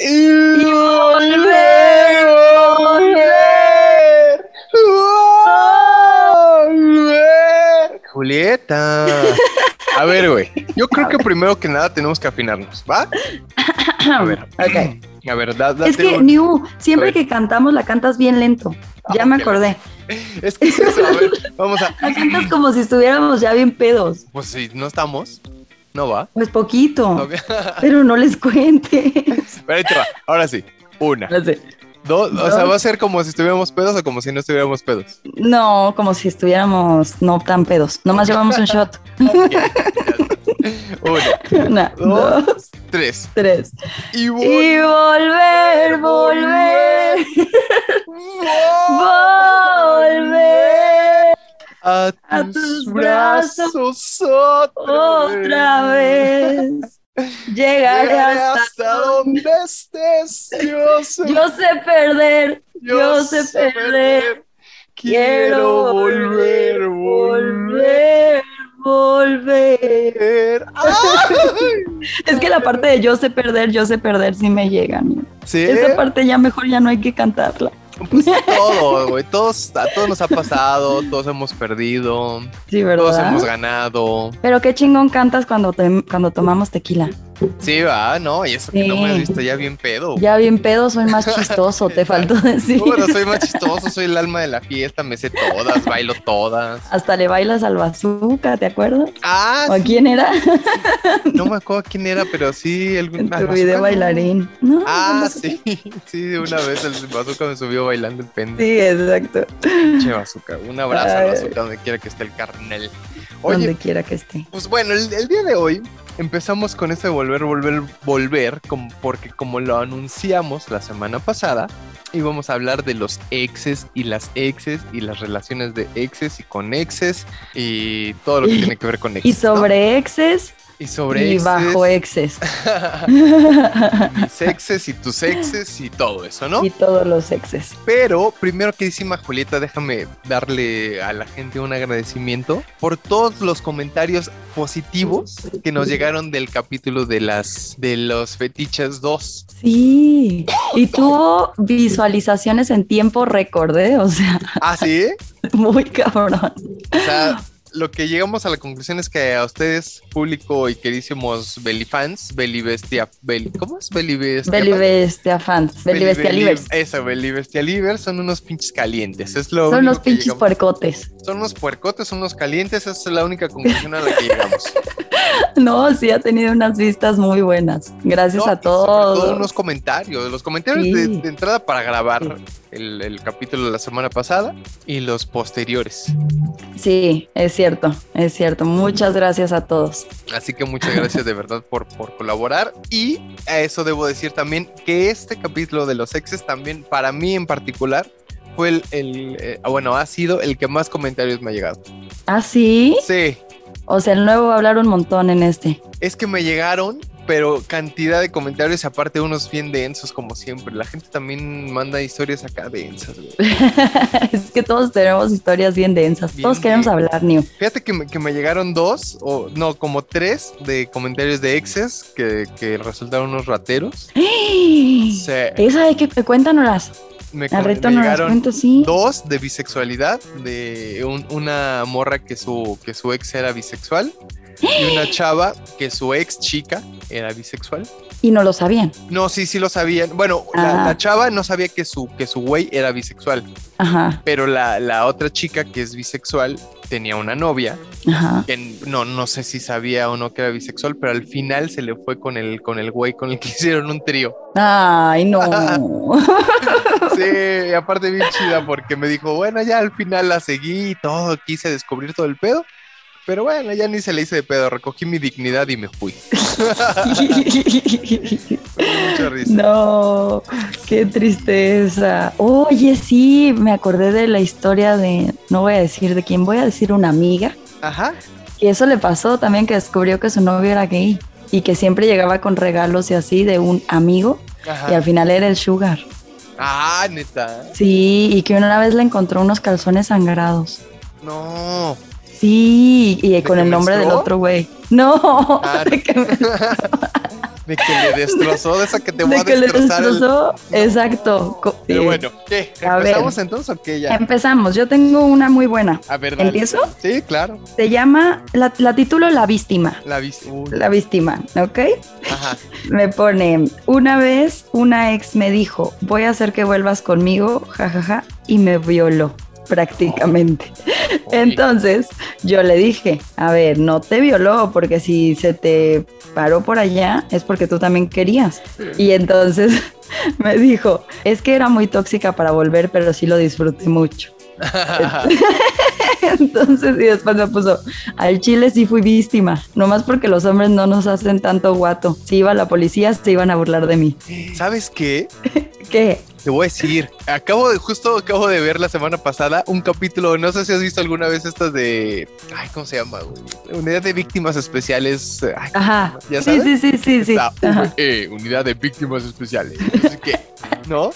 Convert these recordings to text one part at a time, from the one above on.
y volver, volver, volver. Julieta. A ver, güey. Yo creo que primero que nada tenemos que afinarnos, ¿va? A ver. Ok. A ver, da, Es que, un- New, siempre que cantamos la cantas bien lento. Ya Ah, me ok. acordé. Es que es eso, a ver, vamos a. La cantas como si estuviéramos ya bien pedos. Pues si no estamos, no va. Pues poquito. Pero no les cuentes. Pero ahí te va. Ahora sí. Una. No sé. Dos. O sea, va a ser como si estuviéramos pedos o como si no estuviéramos pedos. No, como si estuviéramos no tan pedos. Nomás llevamos un shot. Ok, ya está. Una, Una, Dos. dos, tres. tres. Y voy. Y volver, volver, volver a a tus, tus brazos, brazos otra, otra vez. Llegaré Llegaré hasta, hasta donde estés. Yo sé, Yo sé perder, yo, sé perder. Quiero volver, volver. volver, Es que la parte de yo sé perder, yo sé perder sí me llega. amigo. Sí, Esa parte ya mejor ya no hay que cantarla. Pues todo, güey. Todos, a todos nos ha pasado, todos hemos perdido, Sí, todos ¿verdad? hemos ganado. Pero qué chingón cantas cuando, te- cuando tomamos tequila. Sí, va, no, y eso que no me has Sí. visto ya bien pedo. Ya bien pedo, soy más chistoso, te faltó decir. Bueno, soy más chistoso, soy el alma de la fiesta, me sé todas, bailo todas. Hasta le bailas al bazooka, ¿te acuerdas? Ah, ¿O a quién era? no me acuerdo quién era, pero sí, ah, tu video bailarín. No, Ah, no, sí, sí, de una vez el bazooka me subió bailando el pende. Sí, exacto. Pinche bazooka. Un abrazo Ay. bazooka donde quiera que esté el carnel. Donde Oye, quiera que esté. pues bueno, el, el día de hoy empezamos con este volver, volver, volver, como, porque como lo anunciamos la semana pasada, íbamos a hablar de los exes y las exes y las relaciones de exes y con exes y todo lo que tiene que ver con exes. Y sobre exes. Y sobre y exes, bajo exes. mis exes y tus exes y todo eso, ¿no? y todos los exes. Pero primero que decima Julieta, déjame darle a la gente un agradecimiento por todos los comentarios positivos que nos llegaron del capítulo de las de los fetiches 2. Sí. Y tuvo visualizaciones en tiempo récord, ¿eh? O sea, Ah, sí. muy cabrón. O sea, lo que llegamos a la conclusión es que a ustedes, público y queridísimos Belifans, Belibestia, Beli, ¿cómo es? Belibestia. Belibestia fans, Belibestialivers. Eso, Belibestialivers son unos pinches calientes. Es lo Son unos pinches llegamos. puercotes. Son unos puercotes, son unos calientes, esa es la única conclusión a la que llegamos. No, sí ha tenido unas vistas muy buenas. Gracias No, a y sobre todos. todo unos comentarios, los comentarios Sí. de, de entrada para grabar el, el capítulo de la semana pasada y los posteriores. Sí, es cierto, es cierto. Muchas gracias a todos. Así que muchas gracias de verdad por, por colaborar. Y a eso debo decir también que este capítulo de los exes también, para mí en particular, fue el, el, eh, bueno, ha sido el que más comentarios me ha llegado. ¿Ah, sí? Sí, O sea, el nuevo va a hablar un montón en este. es que me llegaron, pero cantidad de comentarios, aparte unos bien densos como siempre. La gente también manda historias acá densas. güey. es que todos tenemos historias bien densas. Bien todos queremos hablar, New. Fíjate que me, que me llegaron dos, o no, como tres de comentarios de exes que, que resultaron unos rateros. Sí, Esa de que cuéntanoslas. me, me llegaron cuento, sí. dos de bisexualidad, de un- una morra que su, que su ex era bisexual y una chava que su ex chica era bisexual. Y no lo sabían. No, sí, sí lo sabían. Bueno, la, la chava no sabía que su, que su güey era bisexual, Ajá, pero la, la otra chica que es bisexual tenía una novia ajá. que no, no sé si sabía o no que era bisexual, pero al final se le fue con el, con el güey con el que hicieron un trío. Ay, no. Sí, aparte bien chida porque me dijo, bueno, ya al final la seguí y todo, quise descubrir todo el pedo. Pero bueno, ya ni se le hice de pedo, recogí mi dignidad y me fui. Mucha risa. no, qué tristeza. Oye, sí, me acordé de la historia de, no voy a decir de quién, voy a decir una amiga. Ajá. Y eso le pasó también que descubrió que su novio era gay y que siempre llegaba con regalos y así de un amigo y al Ajá. final era el sugar. Ah, neta. Sí, y que una vez le encontró unos calzones sangrados. No. Sí, y con el nombre del otro güey. No, Ah, de que me- De que le destrozó, de esa que te voy de a que le el- destrozó, exacto. Pero eh, bueno, ¿qué? A ver. ¿Empezamos entonces o qué ya? Empezamos, yo tengo una muy buena. A ver, dale. ¿Empiezo? Sí, claro. Se llama, la, la titulo La Víctima. La. Uy, La Víctima, ¿ok? Ajá. Me pone, una vez una ex me dijo, voy a hacer que vuelvas conmigo, jajaja, y me violó prácticamente. Entonces yo le dije, a ver, no te violó porque si se te paró por allá es porque tú también querías. Y entonces me dijo, es que era muy tóxica para volver, pero sí lo disfruté mucho. Entonces, y después me puso, al chile sí fui víctima, nomás porque los hombres no nos hacen tanto guato. Si iba la policía, se iban a burlar de mí. ¿Sabes qué? ¿Qué? Te voy a decir, acabo de, justo acabo de ver la semana pasada un capítulo, no sé si has visto alguna vez estas de, ay, ¿cómo se llama? Unidad de Víctimas Especiales. ay, Ajá. ¿Ya Sí, sabes? sí, sí, sí, sí. Ajá. UE, Unidad de Víctimas Especiales. Sé qué, ¿no?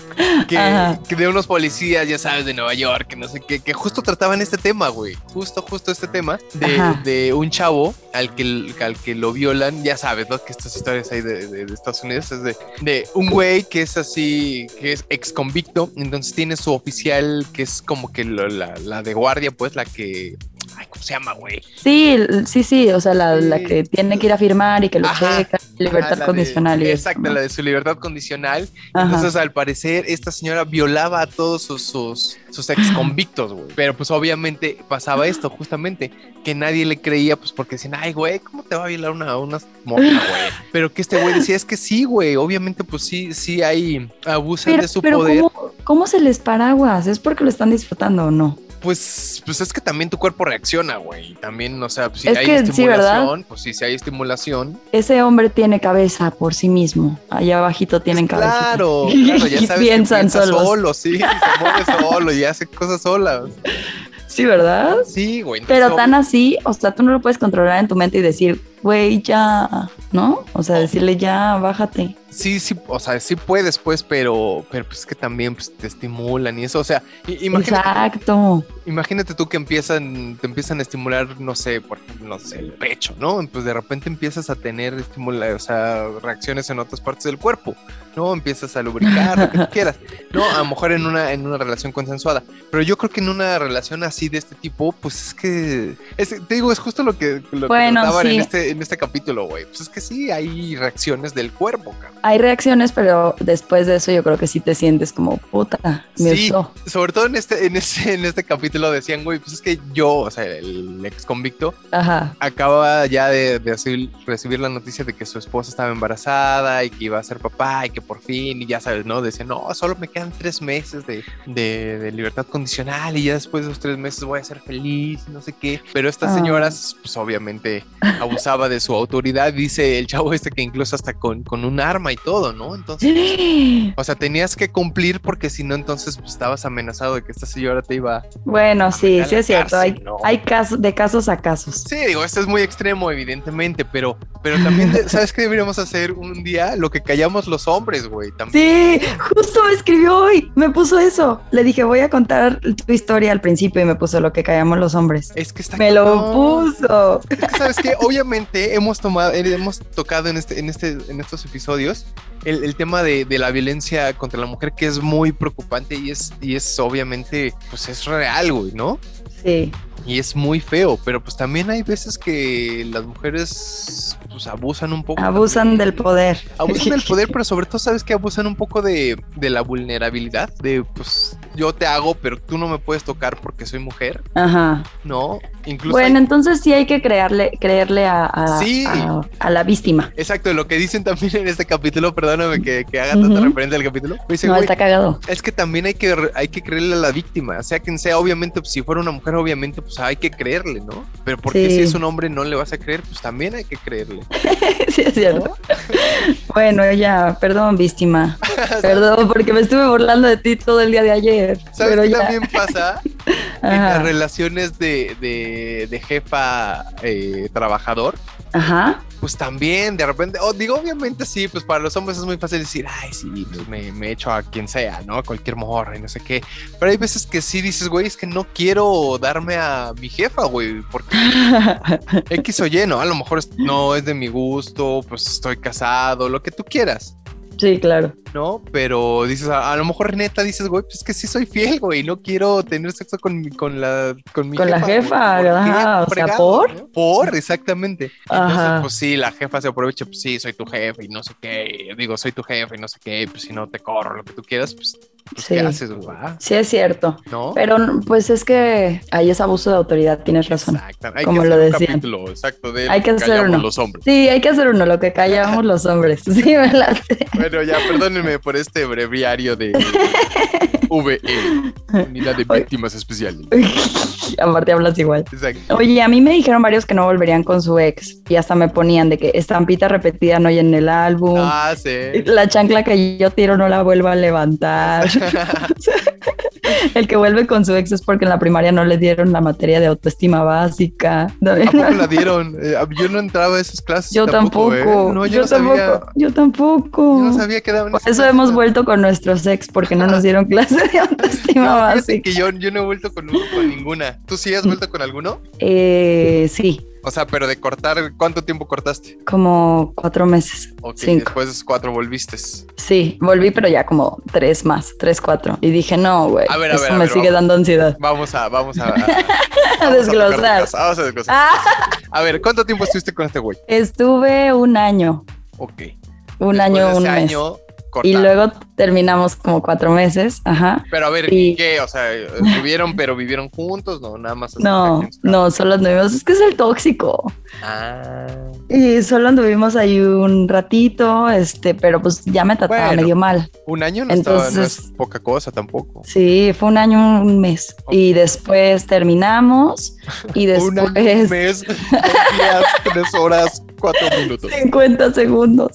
Que, que de unos policías, ya sabes, de Nueva York, que no sé qué, que justo trataban este tema, güey. Justo, justo este tema de, de un chavo al que, al que lo violan, ya sabes, ¿no? Que estas historias ahí de, de- de Estados Unidos es de, de un güey que es así, que es ex convicto, entonces tiene su oficial que es como que lo- la, la de guardia, pues la que... Ay, ¿cómo se llama, güey? Sí, sí, sí, o sea, la, que tiene que ir a firmar y que lo Ajá. checa, libertad de- condicional eso, Exacto, ¿no? la de su libertad condicional. Ajá. Entonces, al parecer, esta señora violaba a todos sus, sus, sus ex convictos, güey. Pero pues obviamente pasaba esto, justamente, que nadie le creía, pues porque decían, ay, güey, ¿cómo te va a violar una, una morra, güey? Pero que este güey decía, es que sí, güey, obviamente, pues sí, sí hay, abusan Pero, de su pero poder. ¿cómo, ¿cómo se les paraguas? ¿Es porque lo están disfrutando o no? Pues, pues es que también tu cuerpo reacciona, güey. Y También, o sea, si Es hay que estimulación, pues sí, si hay estimulación. Ese hombre tiene cabeza por sí mismo. Allá abajito tienen Pues cabeza. Claro, claro, ya Y sabes piensan que piensa solos. solo, sí, se mueve solo y hace cosas solas. Sí, ¿verdad? Sí, güey. Pero tan así, o sea, tú no lo puedes controlar en tu mente y decir, güey, ya, ¿no? O sea, decirle ya, bájate. Sí, sí, o sea, sí puedes, pues, pero, pero pues es que también pues, te estimulan y eso, o sea, imagínate, Exacto. imagínate tú que empiezan, te empiezan a estimular, no sé, por ejemplo, no sé, el pecho, ¿no? Pues de repente empiezas a tener estimula, o sea, reacciones en otras partes del cuerpo, ¿no? Empiezas a lubricar, lo que tú quieras, ¿no? A lo mejor en una, en una relación consensuada, pero yo creo que en una relación así de este tipo, pues es que, es- te digo, es justo lo que, lo que Bueno, trataban en sí. este, en este capítulo, güey, pues es que sí, hay reacciones del cuerpo, cabrón. Hay reacciones, pero después de eso yo creo que sí te sientes como puta. Me Sí, usó. sobre todo en este, en este, en este capítulo decían, güey, pues es que yo, o sea, el ex convicto, Ajá. acaba ya de, de recibir, recibir la noticia de que su esposa estaba embarazada y que iba a ser papá y que por fin, y ya sabes, ¿no? Decía, no, solo me quedan tres meses de, de- de libertad condicional y ya después de los tres meses voy a ser feliz, no sé qué. Pero estas Ah. señoras, pues obviamente abusaba de su autoridad, dice el chavo este que incluso hasta con, con un arma y todo, ¿no? Entonces... O sea, tenías que cumplir porque si no, entonces pues, estabas amenazado de que esta señora te iba. Bueno, sí, a sí es cierto. cárcel, hay ¿no? hay casos, de casos a casos. Sí, digo, esto es muy extremo, evidentemente, pero, pero también, ¿sabes qué deberíamos hacer un día? Lo que callamos los hombres, güey. También. Sí, justo me escribió hoy, me puso eso. Le dije, voy a contar tu historia al principio y me puso lo que callamos los hombres. Es que está Me lo puso. Es que, ¿sabes qué? Obviamente hemos tomado, hemos tocado en, este, en, este, en estos episodios el, tema de, de la violencia contra la mujer, que es muy preocupante y es, y es obviamente, pues es real, güey, ¿no? Sí, Y es muy feo, pero pues también hay veces que las mujeres pues abusan un poco. abusan también. del poder. Abusan del poder, pero sobre todo sabes que abusan un poco de, de la vulnerabilidad, de pues yo te hago, pero tú no me puedes tocar porque soy mujer, Ajá. ¿no? Incluso Bueno, hay- entonces sí hay que creerle, creerle a, a- Sí. a- a la víctima. Exacto, lo que dicen también en este capítulo, perdóname que, que haga tanta Ujú. referencia al capítulo. No, "Güey, está cagado. es que también hay que, hay que creerle a la víctima, sea quien sea, obviamente, pues, si fuera una mujer, obviamente, pues hay que creerle, ¿no? Pero porque Sí. si es un hombre no le vas a creer, pues también hay que creerle. sí, es cierto. Bueno, ya, perdón, víctima. Perdón, porque me estuve burlando de ti todo el día de ayer. ¿Sabes Pero qué ya. también pasa? En las relaciones de, de, de jefa eh, trabajador, Ajá. Pues también de repente, oh, digo, obviamente sí, pues para los hombres es muy fácil decir, ay, sí, pues me, me echo a quien sea, ¿no? A cualquier morra y no sé qué. Pero hay veces que sí dices, güey, es que no quiero darme a mi jefa, güey, porque X o Y, ¿no? A lo mejor no es de mi gusto, pues estoy casado, lo que tú quieras. Sí, claro. ¿No? Pero dices, a, lo mejor neta dices, güey, pues es que sí soy fiel, güey, no quiero tener sexo con, con la con mi Con la jefa, o sea, ¿por? Por, exactamente. Entonces, pues sí, la jefa se aprovecha, pues sí, soy tu jefe y no sé qué, digo, soy tu jefe y no sé qué, pues si no te corro, lo que tú quieras, pues pues, sí. ¿qué haces, Sí, es cierto. ¿No? Pero pues es que ahí es abuso de autoridad, tienes razón. Exacto. Hay como que lo decían. exacto, de hay que hacer uno. los hombres. Sí, hay que hacer uno, lo que callamos los hombres. Sí, ¿verdad? Bueno, ya, perdónenme por este breviario de VE, Unidad de Víctimas Especiales. Aparte hablas igual. Exacto. Oye, a mí me dijeron varios que no volverían con su ex y hasta me ponían de que estampita repetida no hay en el álbum. Ah, sí. La chancla que yo tiro no la vuelvo a levantar. el que vuelve con su ex es porque en la primaria no le dieron la materia de autoestima básica. ¿A poco la dieron? Eh, yo no entraba a esas clases. Yo tampoco. ¿eh? No, yo, tampoco. Yo tampoco. Yo no sabía que daban Por eso hemos vuelto con nuestros ex porque no nos dieron clase de autoestima básica. Que yo, yo no he vuelto con, con ninguna. ¿Tú sí has vuelto con alguno? Eh, sí. O sea, pero de cortar, ¿cuánto tiempo cortaste? Como cuatro meses. Ok, cinco. después cuatro volviste. Sí, volví, pero ya como tres más, tres, cuatro. Y dije, no, güey, eso me sigue dando ansiedad. Vamos a, vamos a... a, desglosar. vamos a desglosar. Ah. A ver, ¿cuánto tiempo estuviste con este güey? Estuve un año. Ok. Un año, un mes. Año, y luego terminamos como cuatro meses, ajá. Pero a ver, y... ¿qué? O sea, ¿vivieron pero vivieron juntos? No, nada más. No, no, solo anduvimos, es que es el tóxico. Ah. Y solo anduvimos ahí un ratito, este, pero pues ya me trataba medio mal. Un año no, Entonces, no es poca cosa tampoco. Sí, fue un año, un mes. Y después terminamos y después... un año, un mes, dos días, tres horas, cuatro minutos. 50 segundos.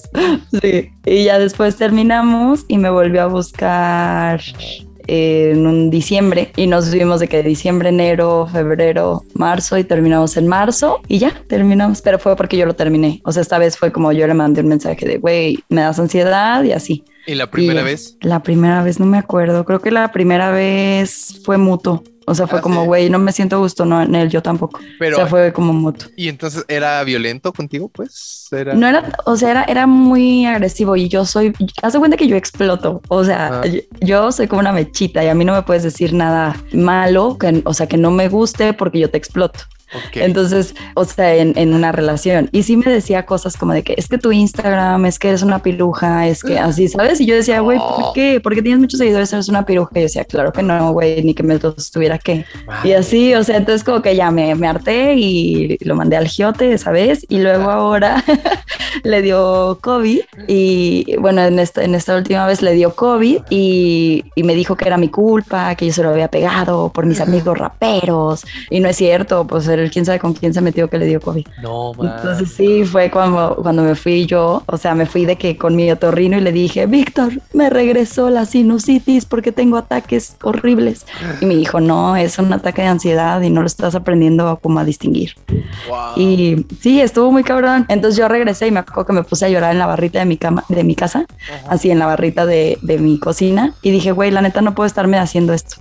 Sí. Y ya después terminamos y me volvió a buscar en un diciembre y nos vimos de que diciembre, enero, febrero, marzo y terminamos en marzo y ya terminamos, pero fue porque yo lo terminé. O sea, esta vez fue como yo le mandé un mensaje de, güey, me das ansiedad y así. ¿Y la primera vez? La primera vez no me acuerdo, creo que la primera vez fue mutuo. O sea, fue ah, como, güey, no me siento gusto, no en él, yo tampoco. Pero, o sea, fue como mutuo. ¿Y entonces era violento contigo, pues? No era, o sea, era, era muy agresivo y yo soy, haz de cuenta que yo exploto. O sea, ah. yo, soy como una mechita y a mí no me puedes decir nada malo, que, o sea, que no me guste porque yo te exploto. Entonces, o sea, en, una relación. Y sí me decía cosas como de que es que tu Instagram, es que eres una piruja, es que así, ¿sabes? Y yo decía, güey, ¿por qué? Porque tienes muchos seguidores, eres una piruja. Y yo decía, claro que no, güey, ni que me estuviera que. Y así, o sea, entonces como que ya me, me harté y lo mandé al giote, ¿sabes? Y luego ahora le dio COVID y bueno, en esta, en esta última vez le dio COVID y, y me dijo que era mi culpa, que yo se lo había pegado por mis amigos raperos. Y no es cierto, pues quién sabe con quién se metió que le dio COVID. No, man. Entonces sí, fue cuando, cuando me fui yo, o sea, me fui de que con mi otorrino y le dije, Víctor, me regresó la sinusitis porque tengo ataques horribles. Y me dijo, no, es un ataque de ansiedad y no lo estás aprendiendo como a distinguir. Y sí, estuvo muy cabrón. Entonces yo regresé y me acuerdo que me puse a llorar en la barrita de mi cama, de mi casa, así en la barrita de, de mi cocina. Y dije, güey, la neta no puedo estarme haciendo esto.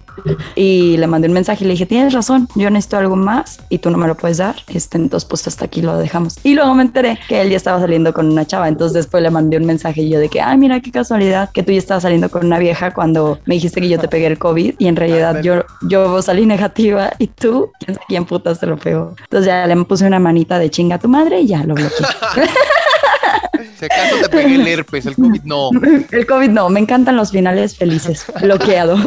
Y le mandé un mensaje y le dije, tienes razón, yo necesito algo más y tú no me lo puedes dar. Este, entonces, pues hasta aquí lo dejamos. Y luego me enteré que él ya estaba saliendo con una chava. Entonces, después le mandé un mensaje y yo de que, ay, mira qué casualidad que tú ya estabas saliendo con una vieja cuando me dijiste que yo te pegué el COVID y en realidad yo, yo salí negativa y tú, quién putas te lo pegó. Entonces, ya le puse una manita de chinga a tu madre y ya lo bloqueé. Si acaso te pegué el herpes, el COVID no. El COVID no, me encantan los finales felices. Bloqueado.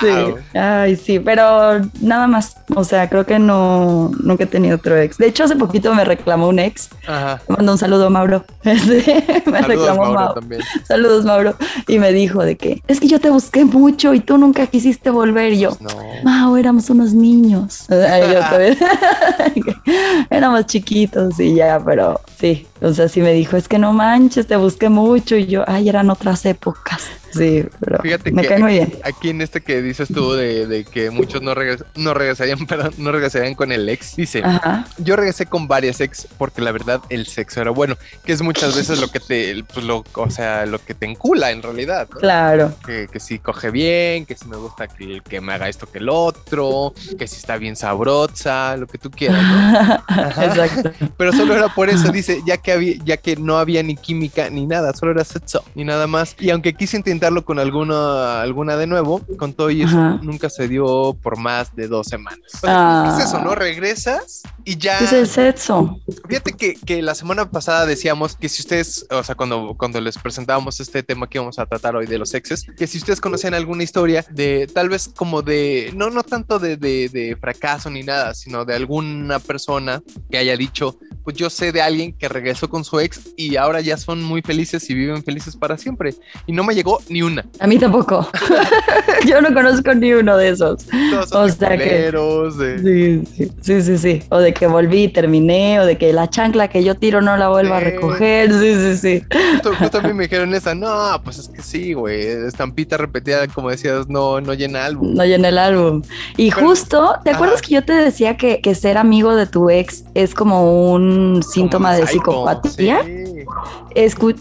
Sí. Ay, sí, pero nada más. O sea, creo que no, nunca he tenido otro ex. De hecho, hace poquito me reclamó un ex. Ajá. Me mandó un saludo a Mauro. me Saludos, reclamó Mauro. También. Saludos, Mauro. Y me dijo de que es que yo te busqué mucho y tú nunca quisiste volver. Y yo, pues no. Mau, éramos unos niños. éramos chiquitos y ya, pero sí. O sea, sí me dijo, es que no manches, te busqué mucho. Y yo, ay, eran otras épocas. Sí, pero Fíjate me que cae muy bien. Aquí en este que dices tú de, que muchos no, no regresarían, perdón, no regresarían con el ex, dice, yo regresé con varias ex porque la verdad el sexo era bueno, que es muchas veces lo que te, pues lo, o sea, lo que te encula en realidad. Claro. Que, que si coge bien, que si me gusta que, que me haga esto que el otro, que si está bien sabrosa, lo que tú quieras. Exacto. Pero solo era por eso, dice, ya que había, ya que no había ni química ni nada, solo era sexo ni nada más. Y aunque quise intentarlo con alguna, alguna de nuevo, con todo y eso nunca se dio por más de dos semanas. ¿Qué es eso, no? Regresas y ya. ¿Qué es el sexo? Fíjate que, que, la semana pasada decíamos que si ustedes, o sea, cuando, cuando les presentábamos este tema que vamos a tratar hoy de los exes, que si ustedes conocen alguna historia de tal vez como de, no, no tanto de, de, de fracaso ni nada, sino de alguna persona que haya dicho, pues yo sé de alguien que regresó con su ex y ahora ya son muy felices y viven felices para siempre. Y no me llegó ni una. A mí tampoco. yo no conozco ni uno de esos. o sea que... Sí, sí, sí, sí, sí. O de que volví y terminé, o de que la chancla que yo tiro no la vuelva a recoger. Sí, sí, sí. Justo, también me dijeron esa, no, pues es que sí, güey. Estampita repetida, como decías, no, no llena álbum. No llena el álbum. Y justo, ¿te acuerdas que yo te decía que, que ser amigo de tu ex es como un síntoma de psicopatía.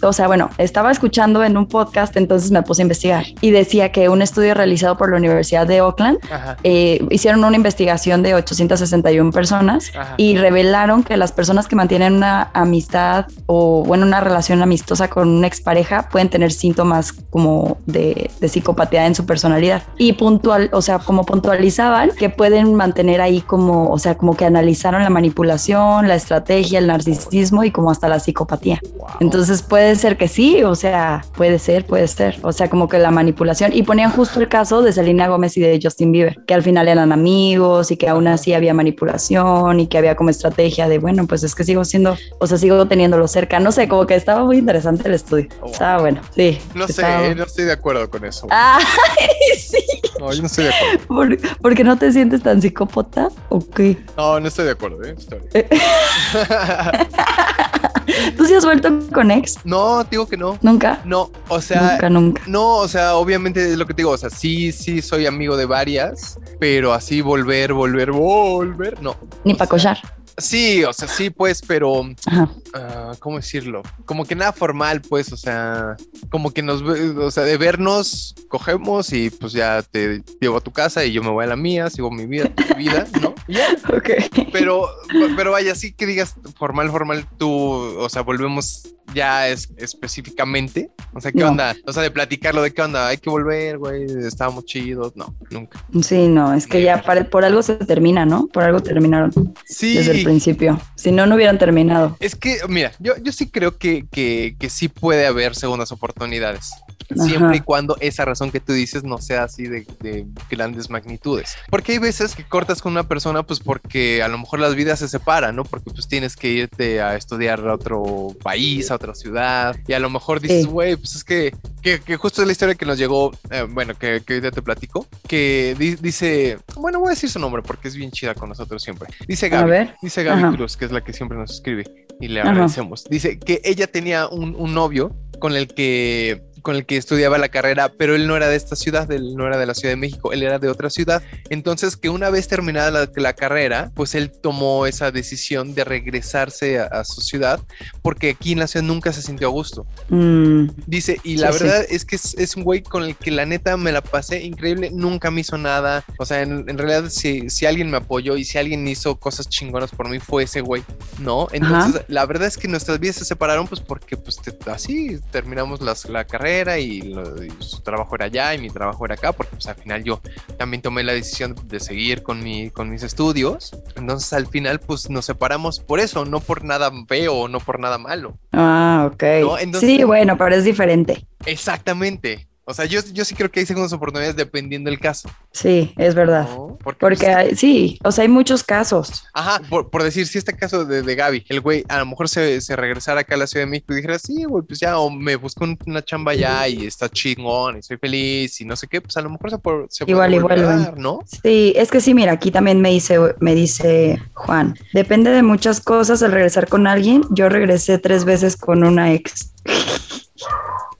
O sea, bueno, estaba escuchando en un podcast, entonces me puse a investigar. Y decía que un estudio realizado por la Universidad de Oakland eh, hicieron una investigación de 861 personas y revelaron que las personas que mantienen una amistad o, bueno, una relación amistosa con una expareja pueden tener síntomas como de, de psicopatía en su personalidad. Y puntual, o sea, como puntualizaban que pueden mantener ahí como, o sea, como que analizaron la manipulación, la estrategia el narcisismo y como hasta la psicopatía. Entonces puede ser que sí, o sea, puede ser, puede ser. O sea, como que la manipulación. Y ponían justo el caso de Selena Gómez y de Justin Bieber, que al final eran amigos y que aún así había manipulación y que había como estrategia de, bueno, pues es que sigo siendo, o sea, sigo teniéndolo cerca. No sé, como que estaba muy interesante el estudio. Estaba bueno, sí. No sé, no estoy de acuerdo con eso. Ay, sí. No, yo no estoy de acuerdo. ¿Por, qué no te sientes tan psicópata o qué? No, no estoy de acuerdo, ¿eh? ¿Tú sí has vuelto con ex? No, digo que no. ¿Nunca? No, o sea. Nunca, nunca. No, o sea, obviamente es lo que te digo. O sea, sí, sí soy amigo de varias, pero así volver, volver, volver, no. Ni para collar. Sí, o sea, sí, pues, pero uh, ¿cómo decirlo? Como que nada formal, pues, o sea, como que nos, o sea, de vernos, cogemos y pues ya te llevo a tu casa y yo me voy a la mía, sigo mi vida, tu vida, ¿no? Ok. Pero, pero vaya, sí que digas formal, formal, tú, o sea, volvemos ya es, específicamente? O sea, ¿qué onda? O sea, de platicarlo, ¿de qué onda? Hay que volver, güey, estábamos chidos. No, nunca. Sí, no, es que ya por algo se termina, ¿no? Por algo terminaron. Sí. Principio. Si no, no hubieran terminado. Es que, mira, yo, yo sí creo que, que, que sí puede haber segundas oportunidades siempre y cuando esa razón que tú dices no sea así de, grandes magnitudes. Porque hay veces que cortas con una persona pues porque a lo mejor las vidas se separan, ¿no? Porque pues tienes que irte a estudiar a otro país, a otra ciudad, y a lo mejor dices, güey, pues es que, que, justo es la historia que nos llegó, eh, bueno, que, que te platico, que dice, bueno, voy a decir su nombre porque es bien chida con nosotros siempre. Dice Gaby, dice Gaby Cruz, que es la que siempre nos escribe y le agradecemos. Dice que ella tenía un, un novio con el que con el que estudiaba la carrera, pero él no era de esta ciudad, él no era de la Ciudad de México, él era de otra ciudad. Entonces, que una vez terminada la, carrera, pues él tomó esa decisión de regresarse a, su ciudad, porque aquí en la ciudad nunca se sintió a gusto. Mm. Dice, y la verdad es que es, un güey con el que la neta me la pasé increíble, nunca me hizo nada. O sea, en, realidad, si, si, alguien me apoyó y si alguien hizo cosas chingonas por mí, fue ese güey, ¿no? Entonces, la verdad es que nuestras vidas se separaron, pues porque pues así terminamos la carrera y, su trabajo era allá y mi trabajo era acá, porque pues al final yo también tomé la decisión de seguir con, mi, con mis estudios. Entonces al final pues nos separamos por eso, no por nada feo, no por nada malo. Ah, ok. sí, bueno, pero es diferente. Exactamente. O sea, yo, yo sí creo que hay segundas oportunidades dependiendo del caso. Sí, es verdad. Porque, pues, sí, o sea, hay muchos casos. Ajá, por, decir, si este caso de, de, Gaby, el güey a lo mejor se, se, regresara acá a la Ciudad de México y dijera, sí, güey, pues ya, o me busco una chamba ya y está chingón y soy feliz y no sé qué, pues a lo mejor se, puede, se igual, igual, ¿no? Sí, es que sí, mira, aquí también me dice, me dice Juan, depende de muchas cosas el regresar con alguien. Yo regresé tres veces con una ex.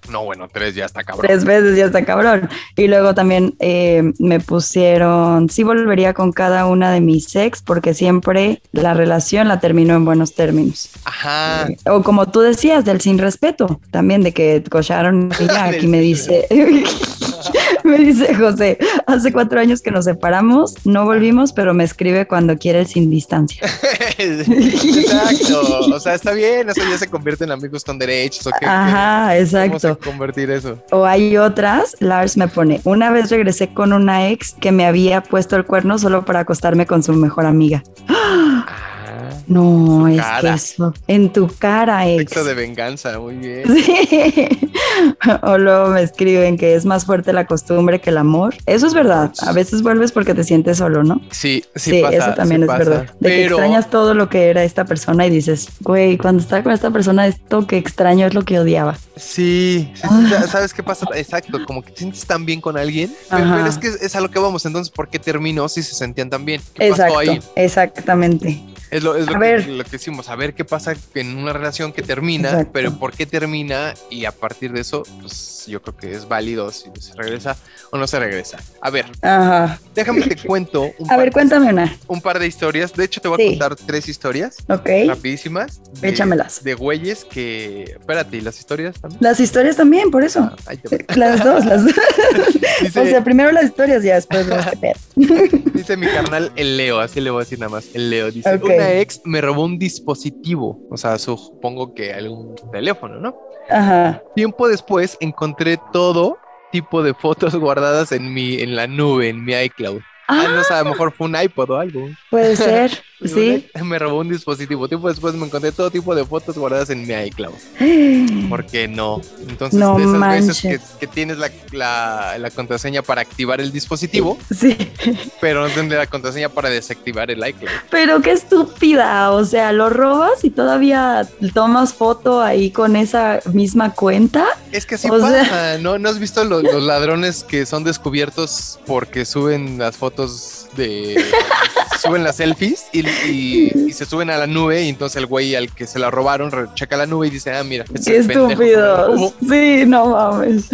No, bueno, tres ya está cabrón. Tres veces ya está cabrón. Y luego también eh, me pusieron, sí volvería con cada una de mis ex porque siempre la relación la terminó en buenos términos. Ajá. O como tú decías, del sin respeto, también de que cocharon y ya aquí me dice, me dice José, hace cuatro años que nos separamos, no volvimos, pero me escribe cuando quiere sin distancia. exacto. O sea, está bien, eso ya se convierte en amigos con derechos. ¿o qué, Ajá, qué? exacto. ¿Cómo se convertir eso? O hay otras, Lars me pone, una vez regresé con una ex que me había puesto el cuerno solo para acostarme con su mejor amiga. Ah, No, es que eso, en tu cara, ex. De venganza, muy bien. Sí. O luego me escriben que es más fuerte la costumbre que el amor. Eso es verdad. A veces vuelves porque te sientes solo, ¿no? Sí, sí, Sí, pasa, eso también sí es pasa. verdad. De que Pero extrañas todo lo que era esta persona y dices, güey, cuando estaba con esta persona, esto que extraño es lo que odiaba. sí, sí, Ah. ¿sabes qué pasa? Exacto, como que te sientes tan bien con alguien, pero, Ajá. pero es que es a lo que vamos. Entonces, ¿por qué terminó si se sentían tan bien? ¿Qué pasó Exacto, ahí? exactamente. Es lo, es lo, que, lo que decimos, a ver qué pasa en una relación que termina, Exacto. pero por qué termina y a partir de eso, pues yo creo que es válido si se regresa o no se regresa. A ver, Ajá. déjame te cuento un, A par, ver, cuéntame una. un par de historias. De hecho, te voy a Sí. contar tres historias Ok. rapidísimas. de- Échamelas. De güeyes que... Espérate, ¿y las historias también? Las historias también, por eso. Ah, va. Las dos, las dos. Dice, O sea, primero las historias y después qué pedo. dice mi carnal, el Leo, así le voy a decir nada más, el Leo. Dice, una ex me robó un dispositivo, o sea, supongo que algún teléfono, ¿no? Ajá. Tiempo después encontré todo tipo de fotos guardadas en mi, en la nube, en mi iCloud. Ah, no sé, a lo mejor fue un iPod o algo. Puede ser, sí. Me robó un dispositivo. Tiempo después me encontré todo tipo de fotos guardadas en mi iCloud. ¿Por qué no? Entonces, No de esas veces que, tienes la, la- la contraseña para activar el dispositivo, Sí, pero no tienes la contraseña para desactivar el iCloud. pero qué estúpida, o sea, lo robas y todavía tomas foto ahí con esa misma cuenta. Es que así O sea- pasa, ¿no? ¿No has visto los, los ladrones que son descubiertos porque suben las fotos todos de... suben las selfies y, y- y se suben a la nube y entonces el güey al que se la robaron checa la nube y dice, ah, mira, este Qué es el pendejo que me la robó". estúpidos. Sí, no mames.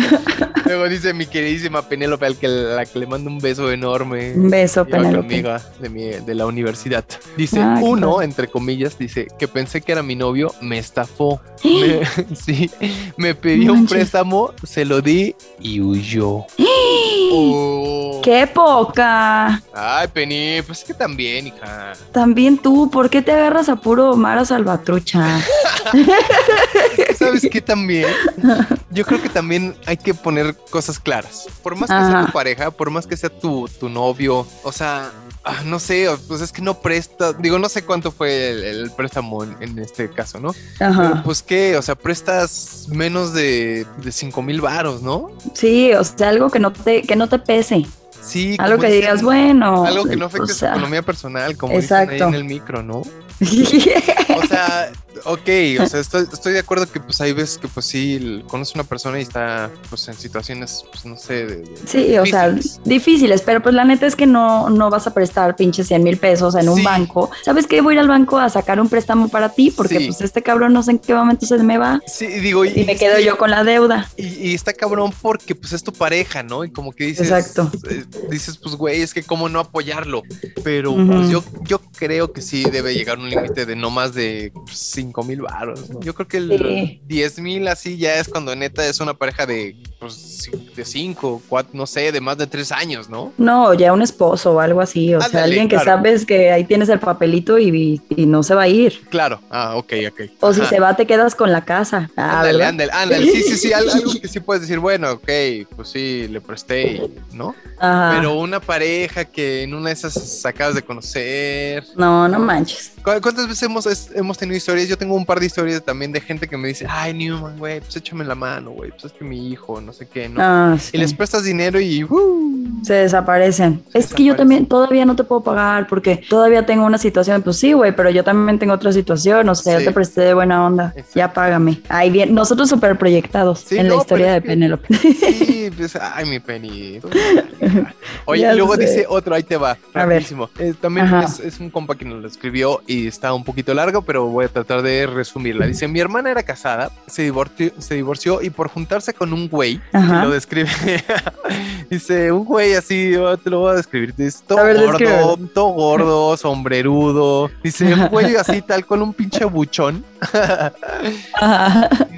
Luego dice mi queridísima Penélope al que la que le mando un beso enorme. Un beso, Penélope. conmigo de, mi, de la universidad. Dice, Ah, uno, entre comillas, dice que pensé que era mi novio, me estafó. Me- sí, me pidió un préstamo, se lo di y huyó. Oh. ¡Qué poca! Ay, Penny, pues es que también, hija. También tú, ¿por qué te agarras a puro Mara Salvatrucha? ¿Sabes qué también? Yo creo que también hay que poner cosas claras. Por más que sea tu pareja, por más que sea tu, tu novio, o sea, ah, no sé, pues es que no presta, digo, no sé cuánto fue el, el préstamo en, en este caso, ¿no? Pero Ajá. pues qué, o sea, prestas menos de, de 5 mil varos, ¿no? Sí, o sea, algo que no te, que no te pese. Sí. Algo que digas, bueno. Algo que no afecte o su sea, economía personal, como dicen ahí en el micro, ¿no? O sea, ok, o sea, estoy, estoy de acuerdo que pues hay veces que pues sí, conoces una persona y está pues en situaciones, pues no sé, de, de- Sí, o sea, difíciles. pero pues la neta es que no, no vas a prestar pinches 100 mil pesos en un Sí. banco. ¿Sabes qué? Voy a ir al banco a sacar un préstamo para ti porque Sí. pues este cabrón no sé en qué momento se me va Sí, digo, y, y me quedo yo con la deuda. Y, y está cabrón porque pues es tu pareja, ¿no? Y como que dices, Exacto. eh, dices, pues güey, es que cómo no apoyarlo. Pero pues yo, yo creo que sí debe llegar un límite de no más de 5 mil baros. ¿no? Yo creo que el Sí. 10 mil así ya es cuando neta es una pareja de pues de 5, 4, no sé, de más de 3 años, ¿no? No, ya un esposo o algo así, o sea, alguien que claro. sabes que ahí tienes el papelito y, y no se va a ir. Claro, ah, ok, ok. O si Ajá. se va, te quedas con la casa. Ah, Ándale, ándale, ándale. Sí, sí, sí, al- algo que sí puedes decir, bueno, ok, pues sí, le presté, y- ¿no? Ajá. Pero una pareja que en una de esas acabas de conocer. No, no manches. ¿Cu- ¿Cuántas veces hemos, hemos tenido historias? Yo tengo un par de historias también de gente que me dice, ay, Newman, güey, pues échame la mano, güey, pues es que mi hijo, no sé qué, ¿no? Ah, sí. Y les prestas dinero y... ¡uh! Se desaparecen. Se es que yo desaparecen. también todavía no te puedo pagar porque todavía tengo una situación. Pues sí, güey, pero yo también tengo otra situación. O sea, Sí. yo te presté de buena onda. Exacto. Ya págame. Ahí bien. Nosotros súper proyectados Sí, en la no, historia pero de Penélope. Sí, pues, ay, mi Penny. Oye, y luego sé. dice otro, ahí te va, A ver. Eh, también es, es un compa que nos lo escribió y está un poquito largo, pero voy a tratar de resumirla. Dice, mi hermana era casada, se divorció, se divorció y por juntarse con un güey, lo describe, dice, un güey así, yo te lo voy a describir, dice, todo ver, gordo, todo gordo, sombrerudo, dice, un güey así tal con un pinche buchón.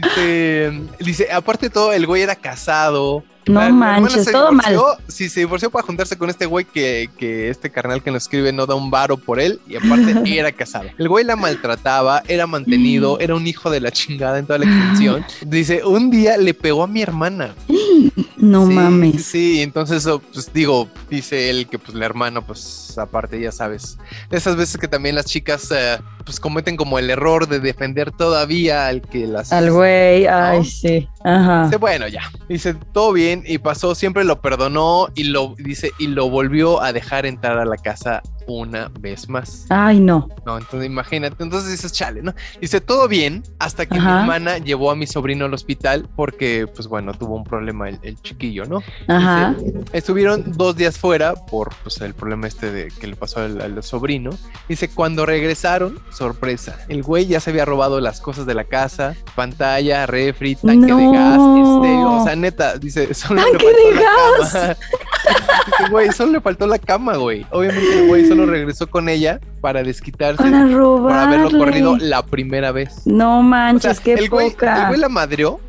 Dice, dice, aparte de todo, el güey era casado. No La- manches, se todo mal. Sí, se divorció para juntarse con este güey que, que este carnal que nos escribe no da un varo por él y aparte era casado. El güey la maltrataba, era mantenido, era un hijo de la chingada en toda la extensión. Dice, un día le pegó a mi hermana. No Sí, mames. Sí, entonces, oh, pues digo, dice él que pues la hermana, pues aparte, ya sabes, esas veces que también las chicas eh, pues cometen como el error de defender todavía al que las... Al güey, ay, sí. Ajá. Dice, bueno, ya. Dice, todo bien y pasó, siempre lo perdonó y lo dice y lo volvió a dejar entrar a la casa una vez más. Ay, no. No, entonces imagínate, entonces dices, chale, ¿no? Dice, todo bien hasta que mi Ajá. hermana llevó a mi sobrino al hospital porque, pues bueno, tuvo un problema el, el chiquillo, ¿no? Ajá. Dice, estuvieron dos días fuera por pues, el problema este de que le pasó al, al sobrino. Dice, cuando regresaron, sorpresa, el güey ya se había robado las cosas de la casa, pantalla, refri, tanque de No. gas, estéreo, o sea, neta, dice, solo le ¡Tanque faltó de la gas! cama. Dice, güey, solo le faltó la cama, güey. Obviamente el güey solo regresó con ella para desquitarse Para haberlo corrido la primera vez. No O manches, sea, qué el güey, poca. el güey la madreó.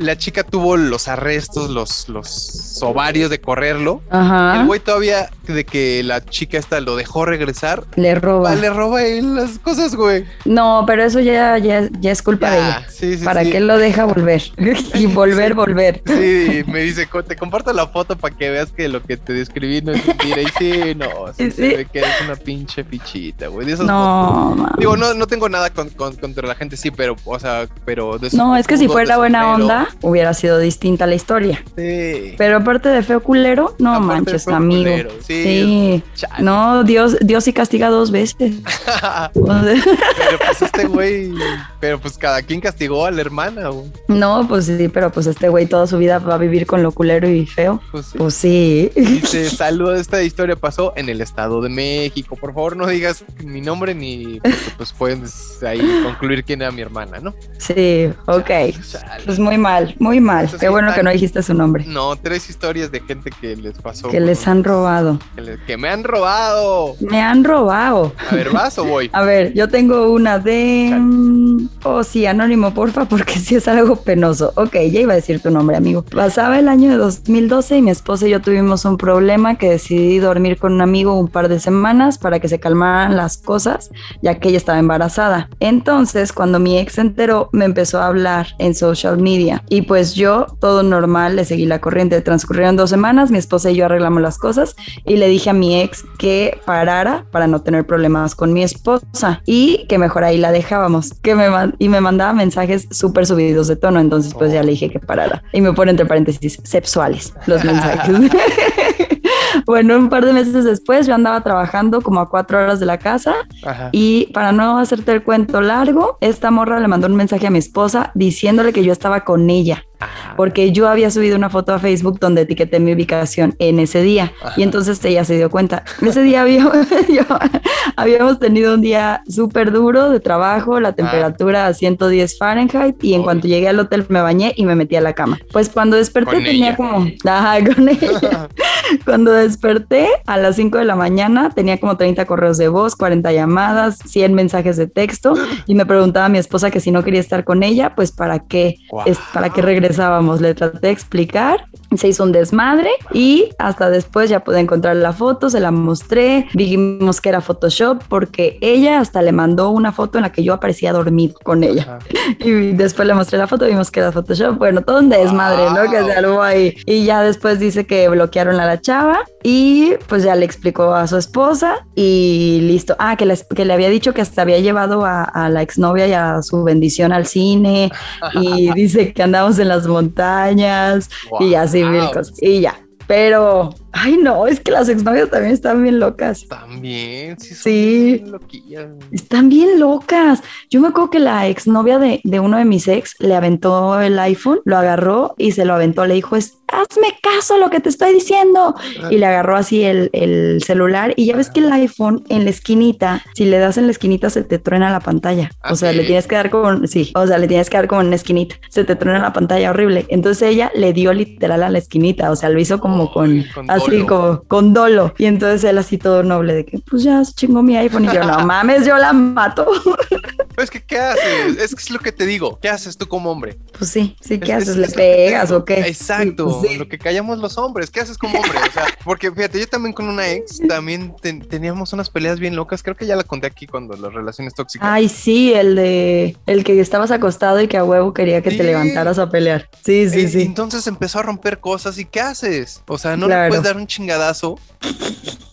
La chica tuvo los arrestos, los, los ovarios de correrlo. Ajá. El güey todavía de que la chica esta lo dejó regresar. Le roba. ah, le roba él las cosas, güey. No, pero eso ya, ya, ya es culpa de ella. Ya, sí, sí, ¿Para sí. qué lo deja volver? y volver, volver. Sí, me dice, "Co- te comparto la foto para que veas que lo que te describí no es mentira. Y sí, no, sí, se ve que eres una pinche fichita, güey. De esas No. Digo, no, no tengo nada con- con- contra la gente, sí, pero, o sea, pero de No, es que si fuera buena onda, hubiera sido distinta la historia. Sí. Pero aparte de feo culero, no Aparte manches, amigo. culero, Sí. No, Dios, Dios sí castiga dos veces. Pero pues este güey, pero pues cada quien castigó a la hermana, güey. no, pues sí, pero pues este güey toda su vida va a vivir con lo culero y feo. Pues sí. Pues sí. Dice, saludo, esta historia pasó en el Estado de México. Por favor, no digas mi nombre ni pues puedes ahí concluir quién era mi hermana, ¿no? Sí, ok. Chale. Pues muy mal, muy mal. Qué bueno que no dijiste su nombre. No, tres historias de gente que les pasó. Que les han robado. Que, me han robado. Me han robado. A ver, ¿vas o voy? A ver, yo tengo una de... Mm, Oh, sí, anónimo, porfa, porque sí es algo penoso. Ok, ya iba a decir tu nombre, amigo. Pasaba el año de 2012 y mi esposa y yo tuvimos un problema que decidí dormir con un amigo un par de semanas para que se calmaran las cosas, ya que ella estaba embarazada. Entonces, cuando mi ex se enteró, me empezó a hablar en social media. Y pues yo, todo normal, le seguí la corriente. Transcurrieron dos semanas, mi esposa y yo arreglamos las cosas y le dije a mi ex que parara para no tener problemas con mi esposa y que mejor ahí la dejábamos. Que me y me mandaba mensajes súper subidos de tono. Entonces, pues ya le dije que parara. Y me pone entre paréntesis sexuales los mensajes. Bueno, un par de meses después yo andaba trabajando como a cuatro horas de la casa Ajá. y para no hacerte el cuento largo, esta morra le mandó un mensaje a mi esposa diciéndole que yo estaba con ella Ah, porque yo había subido una foto a Facebook donde etiqueté mi ubicación en ese día Ajá. y entonces ella se dio cuenta. Ese día habíamos, yo- habíamos tenido un día súper duro de trabajo, la temperatura a 110 Fahrenheit y en Uy. cuanto llegué al hotel me bañé y me metí a la cama. Pues cuando desperté Con tenía ella. como... Ajá, con ella. Cuando desperté a las 5 de la mañana tenía como 30 correos de voz, 40 llamadas, 100 mensajes de texto y me preguntaba a mi esposa que si no quería estar con ella, pues para qué, es, para qué regresábamos. Le traté de explicar se hizo un desmadre y hasta después ya pude encontrar la foto, se la mostré, vimos que era Photoshop porque ella hasta le mandó una foto en la que yo aparecía dormido con ella. Y después le mostré la foto, vimos que era Photoshop. Bueno, todo un desmadre, ¿no? Que se armó ahí. Y ya después dice que bloquearon a la chava y pues ya le explicó a su esposa y listo. Ah, que, que le había dicho que hasta había llevado a, la exnovia y a su bendición al cine y dice que andamos en las montañas y así mil cosas. Y ya. Pero Ay, no, es que las exnovias también están bien locas. También, sí. sí. loquillas. Están bien locas. Yo me acuerdo que la exnovia de, de uno de mis ex le aventó el iPhone, lo agarró y se lo aventó. Le dijo, hazme caso a lo que te estoy diciendo. Y le agarró así el, el, celular. Y ya ves que el iPhone en la esquinita, si le das en la esquinita, se te truena la pantalla. o sea, le tienes que dar con, sí, o sea, le tienes que dar como en una esquinita. Se te truena la pantalla horrible. Entonces ella le dio literal a la esquinita. O sea, lo hizo como con así como con dolo. Y entonces él así todo noble de que pues ya se chingó mi iPhone y yo no mames, yo la mato. es que ¿qué haces? Es que es lo que te digo. ¿Qué haces tú como hombre? Pues sí, sí, ¿qué haces? ¿Le pegas o qué? Exacto, lo que callamos los hombres. ¿Qué haces como hombre? O sea, porque fíjate, yo también con una ex también teníamos unas peleas bien locas. Creo que ya la conté aquí cuando las relaciones tóxicas. Ay, sí, el de el que estabas acostado y que a huevo quería que te levantaras a pelear. Sí, sí, sí. Entonces empezó a romper cosas y ¿qué haces? O sea, no le puedes dar un chingadazo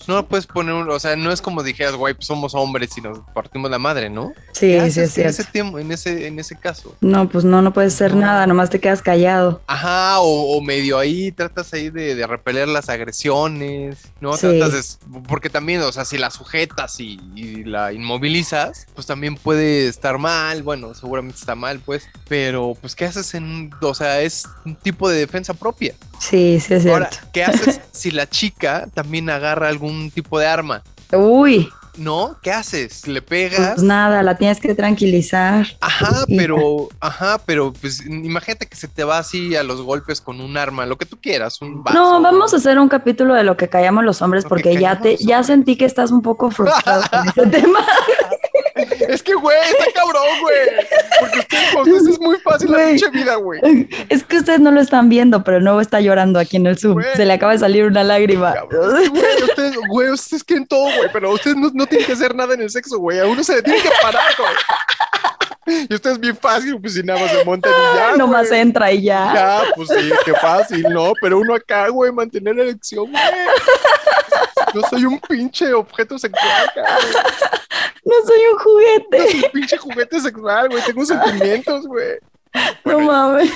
no puedes poner, o sea, no es como dijeras, güey, pues somos hombres y nos partimos la madre, ¿no? Sí, sí, es en ese tiempo, en ese, en ese caso. No, pues no, no puedes hacer nada, nomás te quedas callado. Ajá, o, medio ahí tratas ahí de, repeler las agresiones, ¿no? Tratas de, porque también, o sea, si la sujetas y, la inmovilizas, pues también puede estar mal, bueno, seguramente está mal, pues, pero pues, ¿qué haces en, o sea, es un tipo de defensa propia? Sí, sí, es cierto. Ahora, ¿qué haces si la chica también agarra algún tipo de arma? Uy. ¿No? ¿Qué haces? ¿Le pegas? Pues nada, la tienes que tranquilizar. Ajá, pero, ajá, pero pues imagínate que se te va así a los golpes con un arma, lo que tú quieras, un vaso. No, vamos a hacer un capítulo de lo que callamos los hombres porque ya te, ya sentí que estás un poco frustrado con ese tema. Es que, güey, está cabrón, güey. Porque ustedes, es muy fácil la pinche vida, güey. Es que ustedes no lo están viendo, pero nuevo está llorando aquí en el Zoom. Se le acaba de salir una lágrima. güey, ustedes, güey, ustedes quieren todo, güey, pero ustedes no, no, tienen que hacer nada en el sexo, güey. A uno se le tiene que parar, güey. Y ustedes bien fácil, pues si nada más se montan y ya. Nomás entra y ya. Ya, pues sí, qué fácil, ¿no? Pero uno acá, güey, mantener la erección, güey. Yo soy un pinche objeto sexual, cabrón. No soy un juguete. No soy un pinche juguete sexual, güey. Tengo sentimientos, güey. No mames.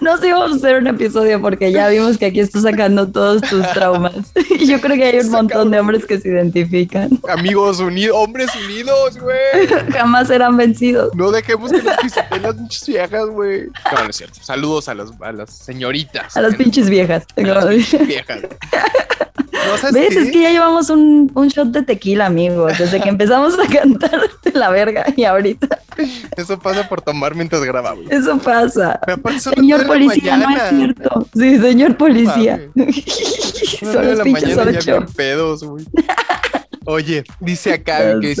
No sé, vamos a hacer un episodio porque ya vimos que aquí estás sacando todos tus traumas. Y yo creo que hay un montón de hombres que se identifican. Amigos unidos, hombres unidos, güey. Jamás serán vencidos. No dejemos que nos pisoteen las pinches viejas, güey. No, no es cierto. Saludos a, los, a las señoritas. A las pinches viejas. A las pinches viejas. ¿Ves? Es que ya llevamos un, un, shot de tequila, amigos, desde que empezamos a cantar de la verga y ahorita. Eso pasa por tomar mientras grabamos. Eso pasa. Señor policía, no es cierto. Sí, señor policía. Son los pinches ocho. pedos, güey. Oye, dice acá mi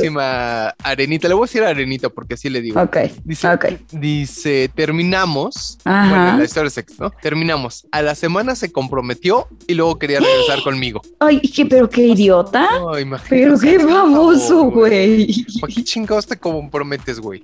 Arenita, le voy a decir Arenita porque así le digo. Ok. Dice, dice terminamos. Bueno, la historia sexo, ¿no? Terminamos. A la semana se comprometió y luego quería regresar conmigo. Ay, ¿qué, pero qué idiota. Ay, pero qué famoso, güey. ¿Para qué chingados te comprometes, güey?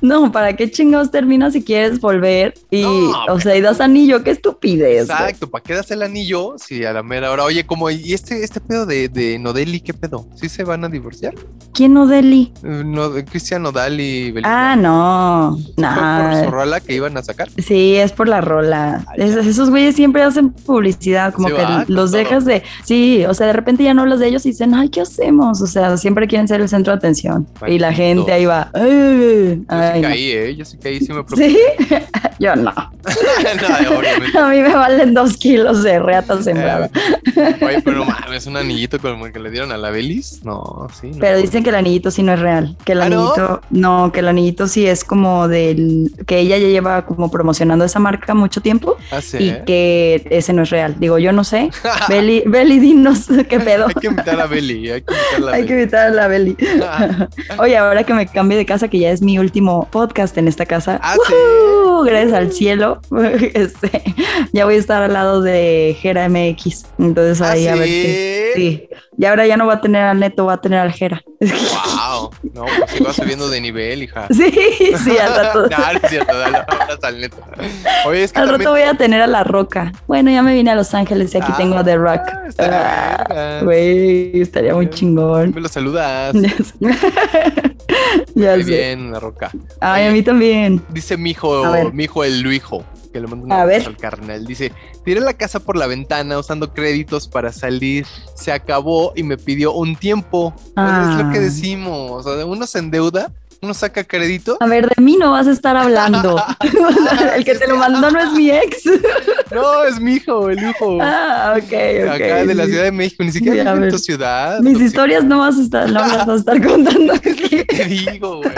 No, ¿para qué chingados terminas si quieres volver? Y, o sea, y das anillo, qué estupidez. Exacto, ¿para qué das el anillo? Si a la mera hora, oye, como, ¿y este, este pedo de, de Nodeli, qué pedo? ¿Sí se van a divorciar? ¿Quién Nodeli? Eh, no, Cristian Nodal y Belinda. Ah, no. No. ¿Por su rola que iban a sacar? Sí, es por la rola. esos güeyes siempre hacen publicidad, como que los dejas de. Sí, o sea, de repente ya no hablas de ellos y dicen, ay, ¿qué hacemos? O sea, siempre quieren ser el centro de atención. Y la gente ahí va. Yo sí caí, ¿eh? Yo sí caí, sí me preocupé. ¿Sí? Yo no. no a mí me valen dos kilos de reata sembrada. oye, pero mames, un anillito como el que le dieron a la Belis No, sí. No, Pero dicen que el anillito sí no es real. Que el ¿Ah, no? anillito, no? que el anillito sí es como del. que ella ya lleva como promocionando esa marca mucho tiempo Ah, sí. y que ese no es real. Digo, yo no sé. Beli, Beli, dinos qué pedo. Hay que invitar a Beli, hay que invitar a Hay que Beli. invitar a la Beli. Oye, ahora que me cambie de casa, que ya es mi último podcast en esta casa. Ah. Gracias al cielo. Este, ya voy a estar al lado de Gera MX. Entonces ¿Ah, ahí a ver si. Sí. Y ahora ya no va a tener neto, va a tener al Jera. Wow. No, pues se va subiendo de nivel, hija. Sí, sí, al rato. no, no es cierto, dale abrazos al neto. Oye, es que Al también... rato voy a tener a la roca. Bueno, ya me vine a Los Ángeles y aquí Ah, tengo a The Rock. estaría Ah. Güey, estaría muy chingón. Me lo saludas. Ya Muy sé. bien, la roca. Ay, a mí también. Dice mi hijo, mi hijo el Luijo, que le mando un A ver. al carnal. Dice, tiré la casa por la ventana usando créditos para salir. Se acabó y me pidió un tiempo. Es lo que Ah. decimos. O sea, uno se endeuda, uno saca crédito. A ver, de mí no vas a estar hablando. el que te lo mandó no es mi ex. No, es mi hijo, el hijo. ah, ok, ok. Acá de la. Ciudad de México, ni siquiera Sí, en tu ciudad. Mis historias no vas a estar, no vas a estar contando aquí. Te digo, güey.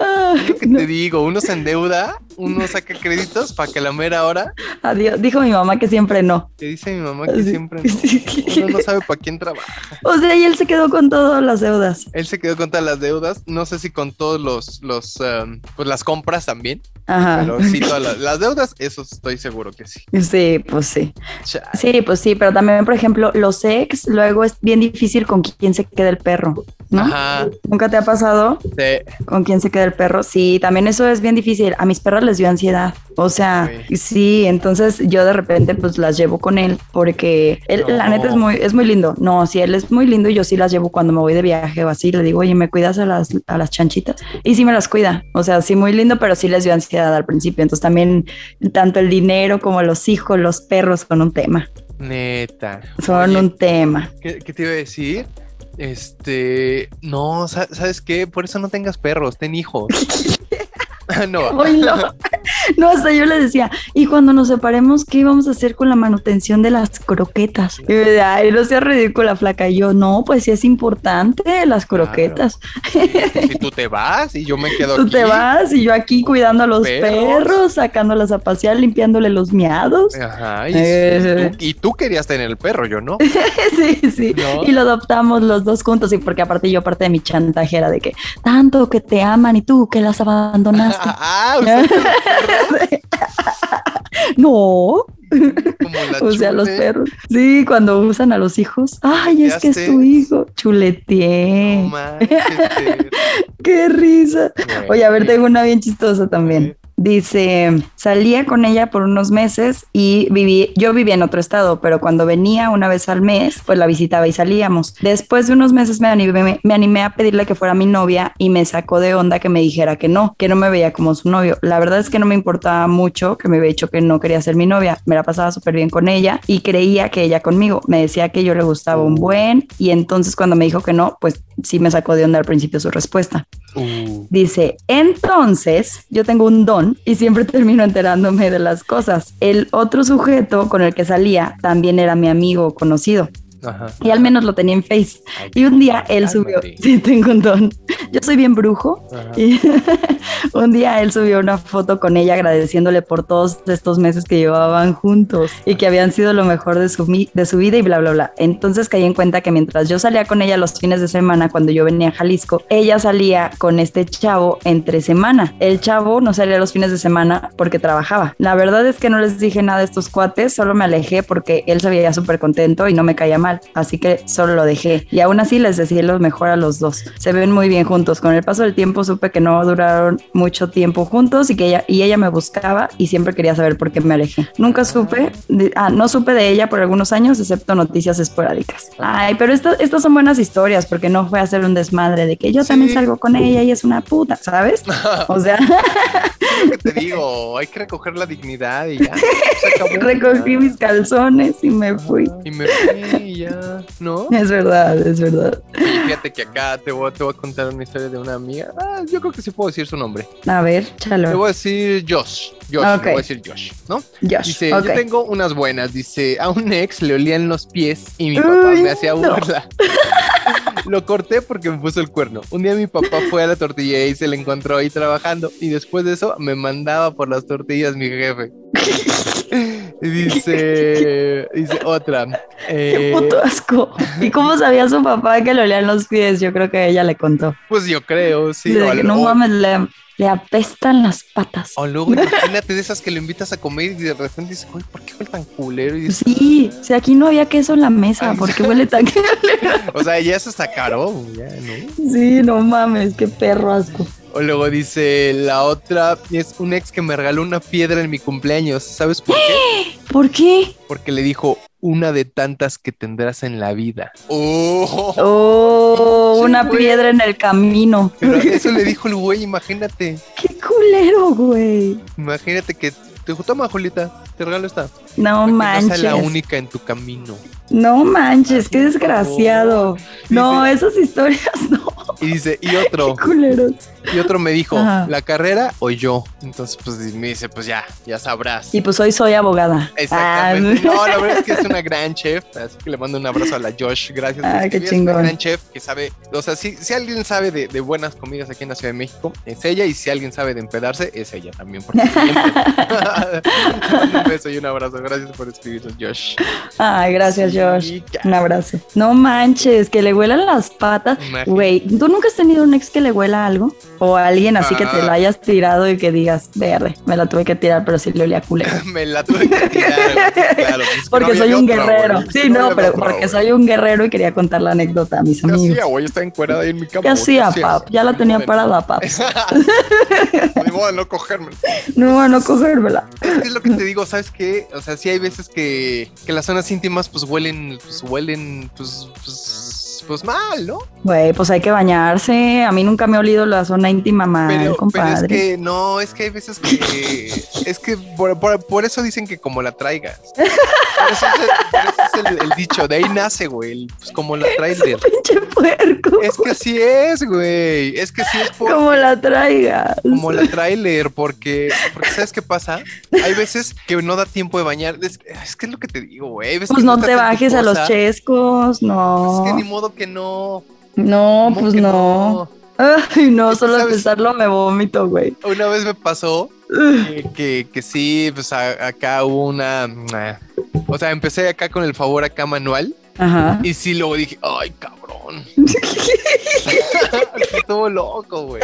Ah, Es lo que no. te digo, uno se endeuda, uno saca créditos para que la mera hora, Adiós. Dijo mi mamá que siempre no. que dice mi mamá que Sí. siempre no. Uno no sabe para quién trabaja. O sea, y él se quedó con todas las deudas. Él se quedó con todas las deudas, no sé si con todos los, los um, pues las compras también, Ajá. pero sí todas las, las deudas, eso estoy seguro que sí. Sí, pues sí. Chale. Sí, pues sí, pero también, por ejemplo, los ex, luego es bien difícil con quién se queda el perro, ¿no? Ajá, ¿Nunca te ha pasado sí. con quién se queda el perro? Sí, también eso es bien difícil. A mis perros les dio ansiedad. O sea, Sí. sí, entonces yo de repente pues las llevo con él porque él, la neta es muy, es muy lindo. No, sí, él es muy lindo y yo sí las llevo cuando me voy de viaje o así. Le digo, oye, ¿me cuidas a las, a las chanchitas? Y sí me las cuida. O sea, sí, muy lindo, pero sí les dio ansiedad al principio. Entonces también tanto el dinero como los hijos, los perros son un tema. Neta. Son Oye, un tema. ¿qué, qué te iba a decir? Este, no, sa- ¿sabes qué? Por eso no tengas perros, ten hijos. no. No, hasta yo le decía, y cuando nos separemos, ¿qué íbamos a hacer con la manutención de las croquetas? Y me decía, ay, no seas ridícula, flaca. Y yo, no, pues sí es importante las Claro. croquetas. si tú te vas y yo me quedo Tú aquí. te vas y yo aquí cuidando a los Perros. perros, sacándolas a pasear, limpiándole los miados. Ajá, y, Eh. tú, y tú querías tener el perro, yo no. Sí, sí. No. Y lo adoptamos los dos juntos. Y porque aparte yo, parte de mi chantaje era de que tanto que te aman y tú que las abandonaste. Ah, el perro no, o sea, los perros. Sí, cuando usan a los hijos. Ay, es que es tu hijo. Chuleteé. No. Qué risa. Oye, a ver, tengo una bien chistosa también. Dice, salía con ella por unos meses y viví, yo vivía en otro estado, pero cuando venía una vez al mes, pues la visitaba y salíamos. Después de unos meses me animé, me animé a pedirle que fuera mi novia y me sacó de onda que me dijera que no, que no me veía como su novio. La verdad es que no me importaba mucho que me había dicho que no quería ser mi novia. Me la pasaba súper bien con ella y creía que ella conmigo. Me decía que yo le gustaba un buen y entonces cuando me dijo que no, pues sí me sacó de onda al principio su respuesta. Uh, Dice, entonces yo tengo un don y siempre termino enterándome de las cosas. El otro sujeto con el que salía también era mi amigo conocido ajá. y al menos lo tenía en Face. Ay, Y un día él subió, sí, tengo un don. Yo soy bien brujo. Ajá. Y un día él subió una foto con ella agradeciéndole por todos estos meses que llevaban juntos y que habían sido lo mejor de su, de su vida y bla, bla, bla. Entonces caí en cuenta que mientras yo salía con ella los fines de semana cuando yo venía a Jalisco, ella salía con este chavo entre semana. El chavo no salía los fines de semana porque trabajaba. La verdad es que no les dije nada a estos cuates, solo me alejé porque él se veía súper contento y no me caía mal, así que solo lo dejé. Y aún así les decía lo mejor a los dos. Se ven muy bien juntos. Con el paso del tiempo supe que no duraron mucho tiempo juntos y que ella y ella me buscaba y siempre quería saber por qué me alejé. Nunca supe, de- ah, no supe de ella por algunos años, excepto noticias esporádicas. Ay, pero estas son buenas historias porque no fue a hacer un desmadre de que yo también salgo con ella y es una puta, ¿sabes? O sea, Es lo que te digo, hay que recoger la dignidad y ya. acabó. recogí mis calzones y me fui. Y me fui y ya, ¿no? Es verdad, es verdad. Y fíjate que acá te voy, te voy a contar una historia de una amiga. Ah, yo creo que sí puedo decir su nombre. A ver, chalo. voy a decir Josh. Josh, Ok. le voy a decir Josh, ¿no? Josh, Dice, yo tengo unas buenas. Dice, a un ex le olían los pies y mi papá Uy, me hacía no. burla. Lo corté porque me puso el cuerno. Un día mi papá fue a la tortilla y se le encontró ahí trabajando. Y después de eso me mandaba por las tortillas mi jefe. Dice, dice otra. Qué eh, puto asco. ¿Y cómo sabía su papá que le olían los pies? Yo creo que ella le contó. pues yo creo, sí. O, que, no mames, le, le apestan las patas. o luego imagínate de esas que lo invitas a comer y de repente dices, uy, ¿por qué huele tan culero? Y dices, Sí, si aquí no había queso en la mesa, ¿por qué huele tan o sea, ya se está caro, ya, ¿no? Sí, no mames, qué perro asco. O luego dice la otra, es un ex que me regaló una piedra en mi cumpleaños. ¿Sabes por qué? ¿Por qué? Porque le dijo una de tantas que tendrás en la vida. Oh, Oh, una piedra en el camino. pero eso le dijo el güey, imagínate. Qué culero, güey. Imagínate que te dijo, toma, Julita, te regalo esta. No que No manches. sea la única en tu camino. No manches, qué desgraciado. No, esas historias no. Y dice, y otro, y otro me dijo, Ajá. ¿la carrera o yo? Entonces, pues me dice, pues ya, ya sabrás. Y pues hoy soy abogada. Exactamente. Ah, No, la verdad es que es una gran chef, así que le mando un abrazo a la Josh. Gracias. Ah, qué ella Es una chingón. gran chef que sabe, o sea, si, si alguien sabe de, de buenas comidas aquí en la Ciudad de México, es ella. Y si alguien sabe de empedarse, es ella también. porque siempre. Beso y un abrazo. Gracias por escribirnos, Josh. Ay, gracias, Josh. Un abrazo. No manches, que le huelan las patas. Güey, ¿tú nunca has tenido un ex que le huela algo? O alguien así que te Ah. la hayas tirado y que digas, verde, me la tuve que tirar, pero sí le olía culero. Me la tuve que tirar, claro, no Porque soy de un guerrero. Sí, no, de pero porque soy un guerrero y quería contar la anécdota a mis ¿Qué amigos. hacía, güey? Yo estaba encuerada ahí en mi cama. ¿Qué hacía, pap? Ya la tenía parada, pap. Ni modo de no cogérmela. No, a no cogérmela. Es lo que te digo, ¿sabes qué? O sea, sí hay veces que, que las zonas íntimas pues huelen, pues huelen, pues, pues, pues mal, ¿no? Güey, pues hay que bañarse. A mí nunca me ha olido la zona íntima mal, Pero, pero es compadre. que, no, es que hay veces que, es que por, por- por eso dicen que como la traigas. Por eso es, el, por eso es el- el dicho, de ahí nace, güey, pues como la. Pinche puerco. Es que así es, güey, es que sí es por, Como la traigas. como la trailer, porque, porque ¿sabes qué pasa? Hay veces que no da tiempo de bañar. Es, es que es lo que te digo, güey. Pues no te bajes a los chescos, no. Es que ni modo que no. No, ¿Cómo pues que no. Ay, no, solo ¿sabes? pensarlo me vomito, güey. Una vez me pasó que, que, sí, pues a- acá hubo una. O sea, empecé acá con el favor acá manual. Ajá. Y sí, luego dije, ay, cabrón. Estuvo loco, güey.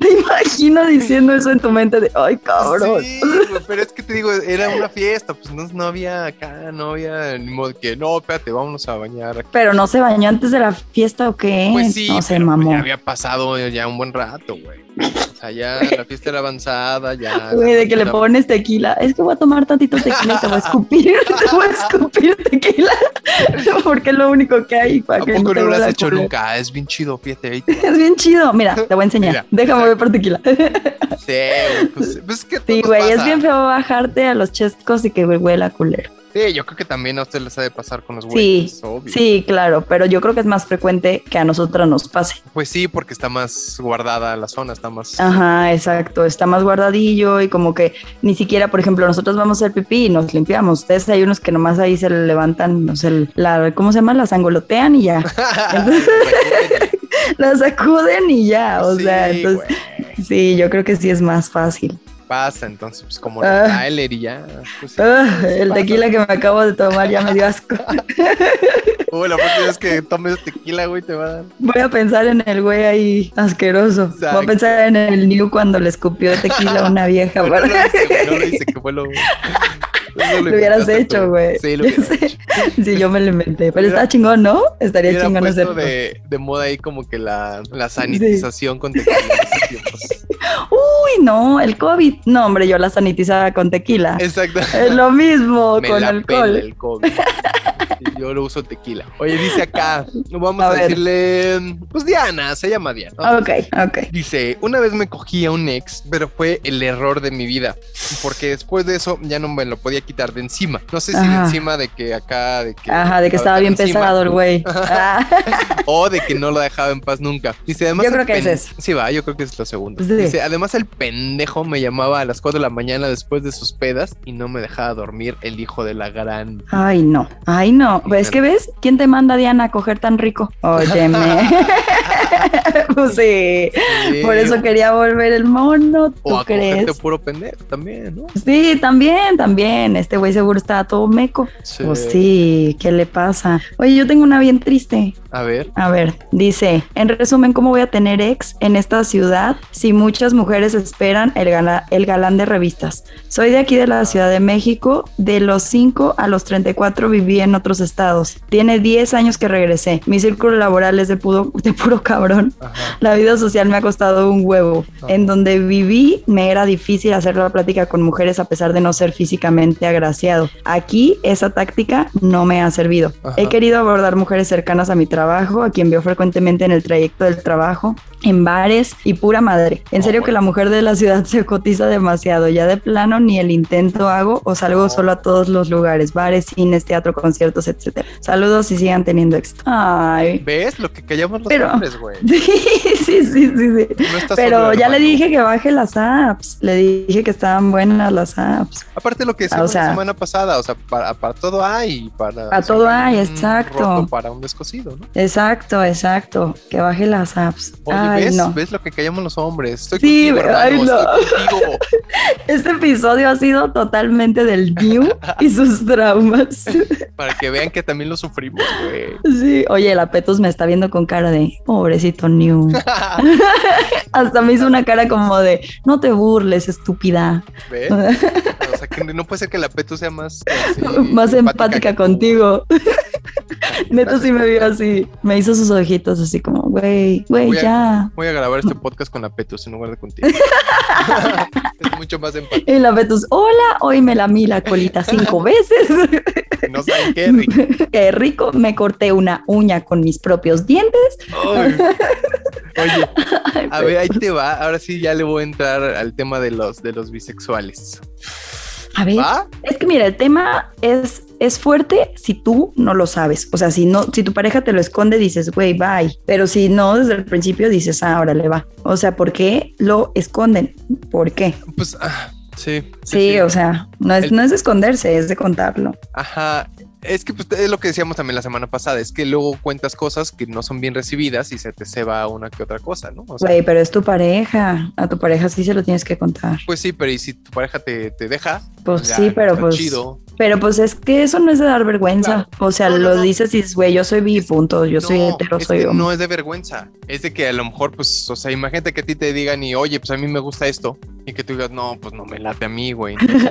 Te imagino diciendo eso en tu mente de, ay, cabrón. Sí, pero es que te digo, era una fiesta, pues no, no había acá, no había ni modo que, no, espérate, vámonos a bañar. Pero no se bañó antes de la fiesta o qué? Pues sí, no se pues, mamó. ya había pasado ya un buen rato, güey. O sea, ya la fiesta era avanzada, ya. Güey, de que le pones tequila. Es que voy a tomar tantito tequila y te voy a escupir. te voy a escupir tequila. Porque es lo único que hay para ¿A que poco no lo has hecho nunca? Es bien chido, fíjate. Es bien chido. Mira, te voy a enseñar. Mira. Déjame ver por tequila. Sí, güey, pues, pues es que Sí, güey, es bien feo bajarte a los chescos y que huela culero. Sí, yo creo que también a ustedes les ha de pasar con los Sí, güeyes, obvio. Sí, claro, pero yo creo que es más frecuente que a nosotros nos pase. Pues sí, porque está más guardada la zona, está más. Ajá, exacto, está más guardadillo y como que ni siquiera, por ejemplo, nosotros vamos a hacer pipí y nos limpiamos. Ustedes hay unos que nomás ahí se le levantan, no sé, la, ¿cómo se llama? Las angolotean y ya. Las sacuden y ya, o Sí, sea, entonces sí, yo creo que sí es más fácil. Pasa, entonces, pues como Ah. Tyler y ya. Pues, sí, Ah, pues, el pasa. tequila que me acabo de tomar ya me dio asco. Uy, la próxima vez que tomes tequila, güey, te va a dar. Voy a pensar en el güey ahí asqueroso. Voy Exacto. a pensar en el New cuando le escupió tequila a una vieja. Bueno, no para- lo no lo hice, que fue lo. eso Lo hubieras hecho, güey. Sí, lo hubiera Sí. hecho. Sí, yo me lo inventé. Pero está chingón, ¿no? Estaría chingón hacerlo. de, de moda ahí como que la, la sanitización con tequila. Uy, no, el COVID. No, hombre, yo la sanitizaba con tequila. Exacto. Es lo mismo Me con la pela alcohol. el COVID. Yo lo uso tequila. Oye, dice acá, vamos A decirle, pues Diana, se llama Diana. ¿no? Ok, ok. Dice, una vez me cogí a un ex, pero fue el error de mi vida, porque después de eso ya no me lo podía quitar de encima. No sé si de encima de que acá, de que... Ajá, de que estaba bien encima, pesado el güey. Ah, O de que no lo dejaba en paz nunca. Dice, además... Yo creo que es eso. Sí, va, yo creo que es lo segundo. Sí. Dice, además el pendejo me llamaba a las 4 de la mañana después de sus pedas y no me dejaba dormir el hijo de la gran... Ay, no. Ay, no. Pues que ves, ¿quién te manda Diana a coger tan rico? Óyeme. pues sí. Por eso quería volver el mono. ¿Tú o a crees? puro pendejo también, ¿no? Sí, también, también. Este güey seguro estaba todo meco. Sí. Pues sí, ¿qué le pasa? Oye, yo tengo una bien triste. A ver. A ver, dice, en resumen, ¿cómo voy a tener ex en esta ciudad si muchas mujeres esperan el, gala- el galán de revistas? Soy de aquí de la Ciudad de México, de los 5 a los 34 viví en otros estados. Tiene 10 años que regresé. Mi círculo laboral es de puro, de puro cabrón. Ajá. La vida social me ha costado un huevo. En donde viví me era difícil hacer la plática con mujeres a pesar de no ser físicamente agraciado. Aquí esa táctica no me ha servido. Ajá. He querido abordar mujeres cercanas a mi trabajo, a quien veo frecuentemente en el trayecto del trabajo, en bares y pura madre. En serio que la mujer de la ciudad se cotiza demasiado. Ya de plano ni el intento hago o salgo solo a todos los lugares, bares, cines, teatro, conciertos, etcétera. Saludos y sigan teniendo éxito. Ay. ¿Ves lo que callamos los Pero- hombres, güey? Sí, sí, sí, sí, sí. No Pero ya le dije que baje las apps. Le dije que estaban buenas las apps. Aparte lo que Ah, o sea- la semana pasada, o sea, para, para todo hay, para... Para todo hay, exacto. roto Para un descosido, ¿no? Exacto, exacto. Que baje las apps. Oye, Ay, ¿ves? no. ¿Ves lo que callamos los hombres? Estoy Sí, contigo, ay, hermano, no. estoy contigo. Este episodio ha sido totalmente del New y sus traumas. Para que vean que también lo sufrimos, güey. Sí. Oye, la Petus me está viendo con cara de pobrecito New. Hasta me hizo una cara como de no te burles, estúpida. ¿Ves? O sea, que no puede ser que la Petu sea más... así, Más empática que tú. contigo. Neta sí me vio así. Me hizo sus ojitos así como, güey, güey, a- ya. Voy a grabar este podcast con la Petus en lugar de contigo. es mucho más empático. Y la Petus, hola, hoy me lamí la colita cinco veces. No saben qué, Rick. Qué rico, me corté una uña con mis propios dientes. Ay. Oye, a ver, ahí te va. Ahora sí ya le voy a entrar al tema de los, de los bisexuales. A ver, ¿Va? es que mira, el tema es, es fuerte si tú no lo sabes. O sea, si no, si tu pareja te lo esconde, dices, güey, bye. Pero si no, desde el principio dices, ah, órale, va. O sea, ¿por qué lo esconden? ¿Por qué? Pues, ah, sí. Sí, o sea, no es, El- no es de esconderse, es de contarlo. Ajá. Es que pues, es lo que decíamos también la semana pasada, es que luego cuentas cosas que no son bien recibidas y se te ceba una que otra cosa, ¿no? O sea, Güey, pero es tu pareja. A tu pareja sí se lo tienes que contar. pues sí, pero y si tu pareja te, te deja, Pues ya, sí, pero pues. chido. Pero pues es que eso no es de dar vergüenza. O sea, No, lo no. dices y dices, güey, yo soy bi, punto. Yo soy hetero, soy hombre. no es de vergüenza, es de que a lo mejor, pues, o sea, imagínate que a ti te digan y, oye, pues a mí me gusta esto, y que tú digas, no, pues no me late a mí, güey. Entonces,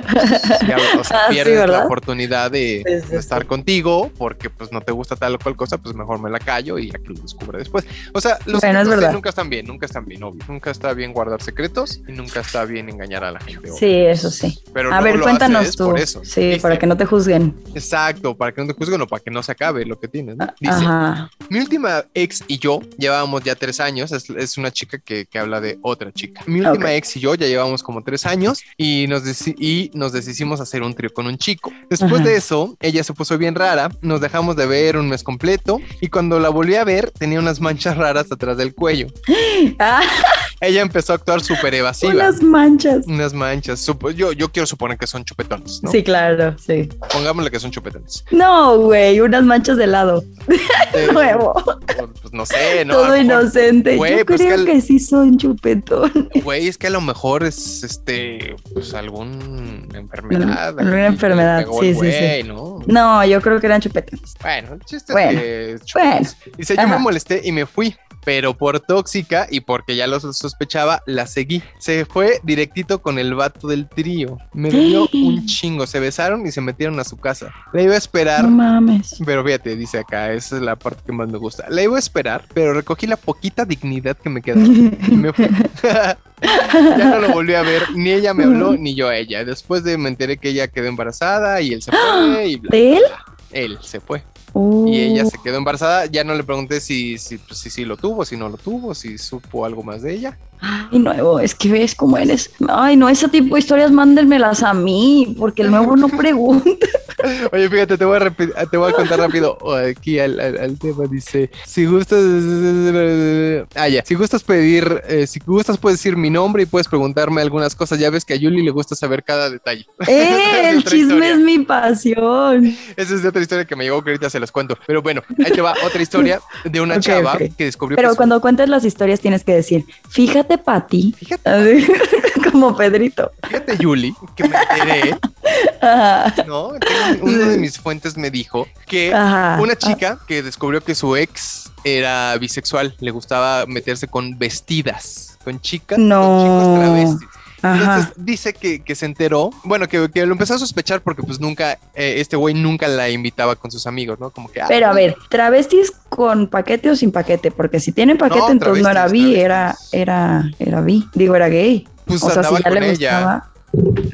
ya, o sea, Ah, sí, pierdes la ¿verdad? oportunidad de, Sí, sí, de estar contigo porque, pues, no te gusta tal o cual cosa, pues mejor me la callo y ya que lo descubre después. O sea, los Bueno, es secretos verdad. nunca están bien, nunca están bien, obvio. Nunca está bien guardar secretos y nunca está bien engañar a la gente. obvio. Sí, eso sí. Pero A ver, cuéntanos tú. por eso, sí, ¿viste? para que no te juzguen. Exacto, para que no te juzguen o para que no se acabe lo que tienes, ¿no? Dice, Ajá. mi última ex y yo llevábamos ya tres años. Es, es una chica que, que habla de otra chica. Mi última Ok. ex y yo ya llevamos como tres años y nos, y nos deshicimos hacer un trío con un chico. Después Ajá. de eso, ella se puso bien rara. Nos dejamos de ver un mes completo y cuando la volví a ver tenía unas manchas raras atrás del cuello. Ella empezó a actuar súper evasiva. unas manchas. Unas manchas. Supo- yo, yo quiero suponer que son chupetones, ¿no? Sí, claro, sí. Pongámosle que son chupetones. No, güey, unas manchas de helado. Eh, Nuevo. Pues no sé, ¿no? Todo inocente. Güey, Yo pues creo que sí son chupetón. Güey, es que a lo mejor es este, pues algún enfermedad. Alguna enfermedad, le pegó el sí, sí, sí. ¿no? No, yo creo que eran chupetones. Bueno, el chiste Bueno, es que bueno. Dice, yo Ajá. me molesté y me fui, pero por tóxica y porque ya lo sospechaba, la seguí. Se fue directito con el vato del trío. Me dio un chingo. Se besaron y se metieron a su casa. La iba a esperar. No mames. Pero fíjate, dice acá, esa es la parte que más me gusta. La iba a esperar, pero recogí la poquita dignidad que me quedaba y me fui. ya no lo volví a ver, ni ella me habló, ni yo a ella. Después de me enteré que ella quedó embarazada y él se fue y bla. ¿De él? Él se fue. Uh, Y ella se quedó embarazada. Ya no le pregunté si si, pues, si, si lo tuvo, si no lo tuvo, si supo algo más de ella. Ay, nuevo, es que ves cómo eres. Ay, no, ese tipo de historias mándenmelas a mí, porque el nuevo no pregunta. Oye, fíjate, te voy a, te voy a contar rápido aquí al, tema. Dice, si gustas... Ah, ya. Si gustas pedir, eh, si gustas puedes decir mi nombre y puedes preguntarme algunas cosas. Ya ves que a Yuli le gusta saber cada detalle. ¡Eh! el chisme es mi pasión. Esa es otra historia que me llegó que ahorita se las cuento. Pero bueno, ahí te va otra historia de una chava que descubrió... Pero cuando cuentes las historias tienes que decir, fíjate Fíjate, Pati. Fíjate. como Pedrito. Fíjate, Yuli, que me enteré. ¿no? Uno de mis fuentes me dijo que una chica que descubrió que su ex era bisexual, le gustaba meterse con vestidas, con chicas, no. con chicos travestis. Entonces dice que, se enteró, bueno, que, lo empezó a sospechar porque pues nunca, eh, este güey nunca la invitaba con sus amigos, ¿no? Como que... Ah, Pero a ver, travestis con paquete o sin paquete, porque si tienen paquete entonces no era bi, era, era, era bi, digo, era gay. Pues o sea, si ya le gustaba...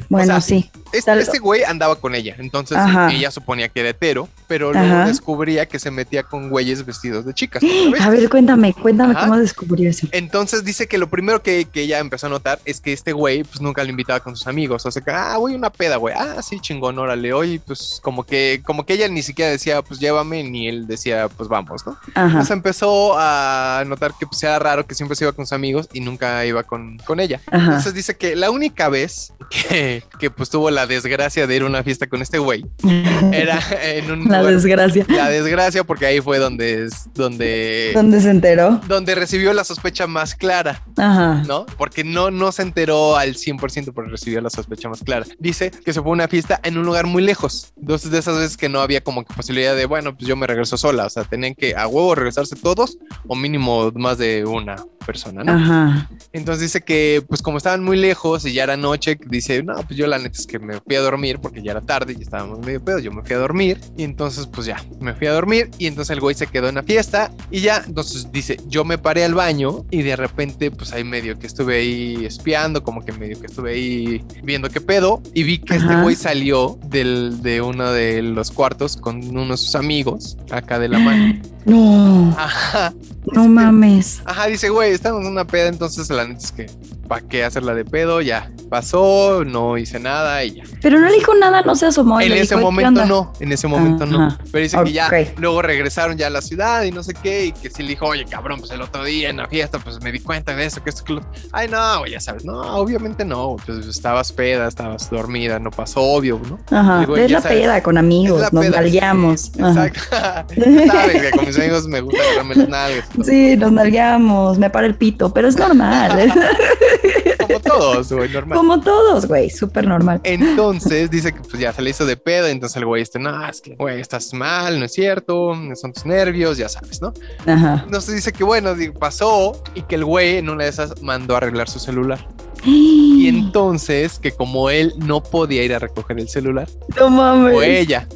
Bueno, sí. Este, güey andaba con ella, entonces ella suponía que era hetero, pero luego descubría que se metía con güeyes vestidos de chicas. A ver, cuéntame, cuéntame cómo descubrió eso. Entonces dice que lo primero que, ella empezó a notar es que este güey, pues nunca lo invitaba con sus amigos. O sea, que, ah, voy una peda, güey. Ah, sí, chingón, órale. Hoy, pues como que, como que ella ni siquiera decía, pues llévame, ni él decía, pues vamos, ¿no? Entonces empezó a notar que pues era raro que siempre se iba con sus amigos y nunca iba con, con ella. Entonces dice que la única vez que, que pues tuvo la desgracia de ir a una fiesta con este güey. Era en un... La desgracia. La desgracia porque ahí fue donde... donde donde se enteró. Donde recibió la sospecha más clara. Ajá. ¿No? Porque no, no se enteró al 100% pero recibió la sospecha más clara. Dice que se fue a una fiesta en un lugar muy lejos. Entonces de esas veces que no había como que posibilidad de, bueno, pues yo me regreso sola. O sea, tenían que a huevo regresarse todos o mínimo más de una persona, ¿no? Ajá. Entonces dice que pues como estaban muy lejos y ya era noche, dice, no, pues yo la neta es que me fui a dormir porque ya era tarde y estábamos medio pedos, yo me fui a dormir y entonces pues ya, me fui a dormir y entonces el güey se quedó en la fiesta y ya, entonces dice, yo me paré al baño y de repente pues ahí medio que estuve ahí espiando, como que medio que estuve ahí viendo qué pedo y vi que este güey salió del, de uno de los cuartos con uno de sus amigos acá de la mano. No. Ajá. No mames. Ajá, dice, güey, estamos en una peda, entonces la neta es que, ¿para qué hacerla de pedo? Ya pasó, no hice nada y ya. Pero no le dijo nada, no se asomó. En ese momento no, en ese momento no. Pero dice que ya, luego regresaron ya a la ciudad y no sé qué, y que sí le dijo, oye, cabrón, pues el otro día en la fiesta, pues me di cuenta de eso, que esto, que lo... Ay, no, ya sabes, no, obviamente no, pues estabas peda, estabas dormida, no pasó, obvio, ¿no? Ajá, es la peda con amigos, nos nalgueamos. exacto. sabes que con mis amigos me gusta agarrarme las nalgas. Sí, nos nalgueamos, me para el pito, pero es normal. Como todos, güey, normal. Como todos, güey, súper normal. Entonces dice que pues ya se le hizo de pedo, entonces el güey este, no, es que, güey, estás mal, no es cierto, son tus nervios, ya sabes, ¿no? Ajá. Entonces dice que bueno, pasó y que el güey en una de esas mandó a arreglar su celular. Y entonces, que como él no podía ir a recoger el celular, no mames. fue ella.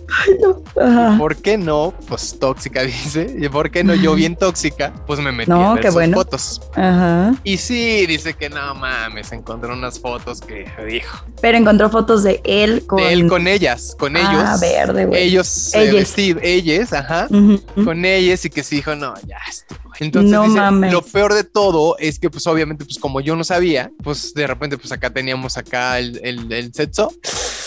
¿Por qué no? Pues tóxica, dice. ¿Y por qué no? Yo bien tóxica, pues me metí a ver sus fotos. Ajá. Y sí, dice que no mames, encontró unas fotos que dijo. Pero encontró fotos de él con. De él con ellas, con ah, ellos. Verde, güey. Ellos, ellos. ellos, ajá. Con ellas y que sí dijo, no, ya, estuvo entonces, lo peor de todo es que, pues, obviamente, pues, como yo no sabía, pues, de repente, pues, acá teníamos acá el, el, el sexo.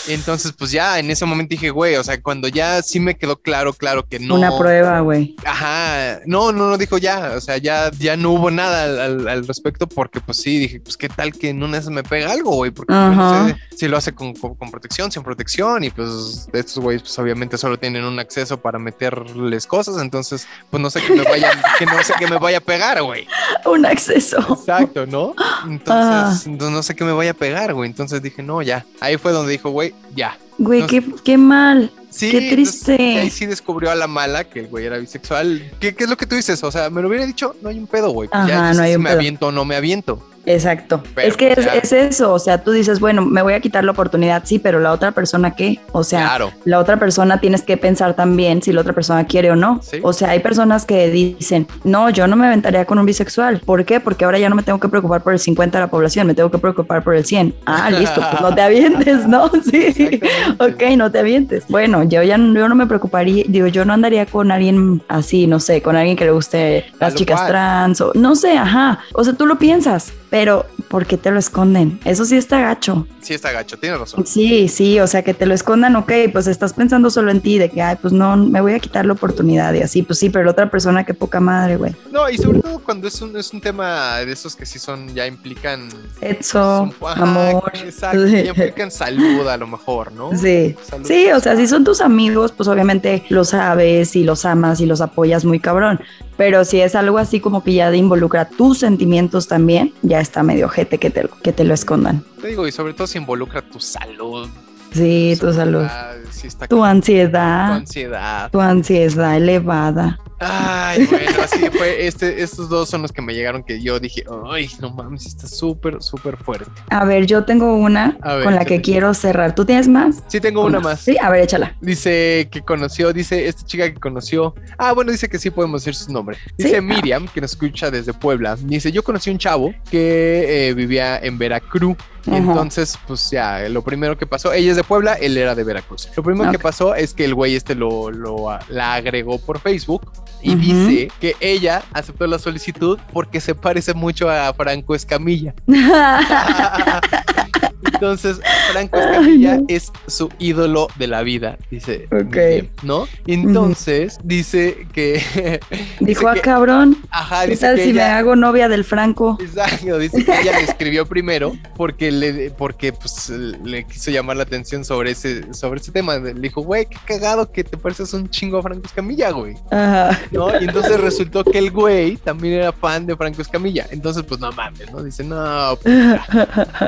Entonces, pues, ya en ese momento dije, güey, o sea, cuando ya sí me quedó claro, claro que no. Una prueba, güey. Ajá. No, no, no dijo ya. O sea, ya, ya no hubo nada al, respecto porque, pues, sí, dije, pues, ¿qué tal que en una vez me pega algo, güey? Porque pues, no sé si lo hace con, con, protección, sin protección. Y, pues, estos güeyes, pues, obviamente solo tienen un acceso para meterles cosas. Entonces, pues, no sé que me vaya, que no sé que me vaya a pegar, güey. Un acceso. Exacto, ¿no? Entonces, ah. no sé qué me vaya a pegar, güey. Entonces dije, no, ya. Ahí fue donde dijo, güey, ya. Güey, qué, qué mal. Sí, Qué triste. ahí sí descubrió a la mala que el güey era bisexual. ¿Qué, ¿Qué, es lo que tú dices? O sea, me lo hubiera dicho, no hay un pedo, güey. ya, no hay si me aviento o no me aviento. Exacto. es que es, eso, o sea, tú dices, bueno, me voy a quitar la oportunidad, sí, pero la otra persona qué? O sea, la otra persona tienes que pensar también si la otra persona quiere o no. O sea, hay personas que dicen, no, yo no me aventaría con un bisexual. ¿Por qué? Porque ahora ya no me tengo que preocupar por el 50 de la población, me tengo que preocupar por el 100. Ah, listo, pues no te avientes, ¿no? Sí, ok, no te avientes. Bueno, yo ya yo no me preocuparía, digo, yo no andaría con alguien así, no sé, con alguien que le guste las chicas trans o no sé, ajá. O sea, tú lo piensas pero ¿por qué te lo esconden? Eso sí está gacho. Sí está gacho, tienes razón. Sí, sí, o sea, que te lo escondan, ok, pues estás pensando solo en ti, de que, ay, pues no, me voy a quitar la oportunidad y así, pues sí, pero la otra persona, qué poca madre, güey. No, y sobre todo cuando es un, es un tema de esos que sí son, ya implican... Sexo, ajá, amor. Exacto, ya implican salud a lo mejor, ¿no? Sí, Salud. sí, o sea, si son tus amigos, pues obviamente los sabes y los amas y los apoyas muy cabrón. Pero si es algo así como que ya involucra tus sentimientos también, ya está medio jete que te, que te lo escondan. Te digo, y sobre todo si involucra tu salud. Sí, tu salud. Ah, sí está Tu tu ansiedad, ansiedad. tu ansiedad elevada. Ay, bueno, así fue. Este, estos dos son los que me llegaron que yo dije, ay, no mames, está súper, súper fuerte. A ver, yo tengo una ver, con la que quiero cerrar. ¿Tú tienes más? Sí, tengo una más. Sí, a ver, échala. Dice que conoció, dice esta chica que conoció. Ah, bueno, dice que sí podemos decir su nombre. Dice Sí. Miriam, que nos escucha desde Puebla. Dice: Yo conocí un chavo que eh, vivía en Veracruz. Y entonces, pues ya, lo primero que pasó, ella es de Puebla, él era de Veracruz. Lo primero que pasó es que el güey este lo, lo, la agregó por Facebook y dice que ella aceptó la solicitud porque se parece mucho a Franco Escamilla. Entonces, Franco Escamilla Ay, no. es su ídolo de la vida, dice. Ok. ¿No? Entonces, dice que. Dijo, ah, dice que- cabrón, Ajá, ¿qué dice tal que si me hago novia del Franco? Exacto, dice que ella le escribió primero porque le porque pues le quiso llamar la atención sobre ese sobre ese tema. Le dijo, güey, qué cagado que te pareces un chingo a Franco Escamilla, güey. Ajá. ¿No? Y entonces resultó que el güey también era fan de Franco Escamilla. Entonces, pues no mames, ¿no? Dice, no, pues,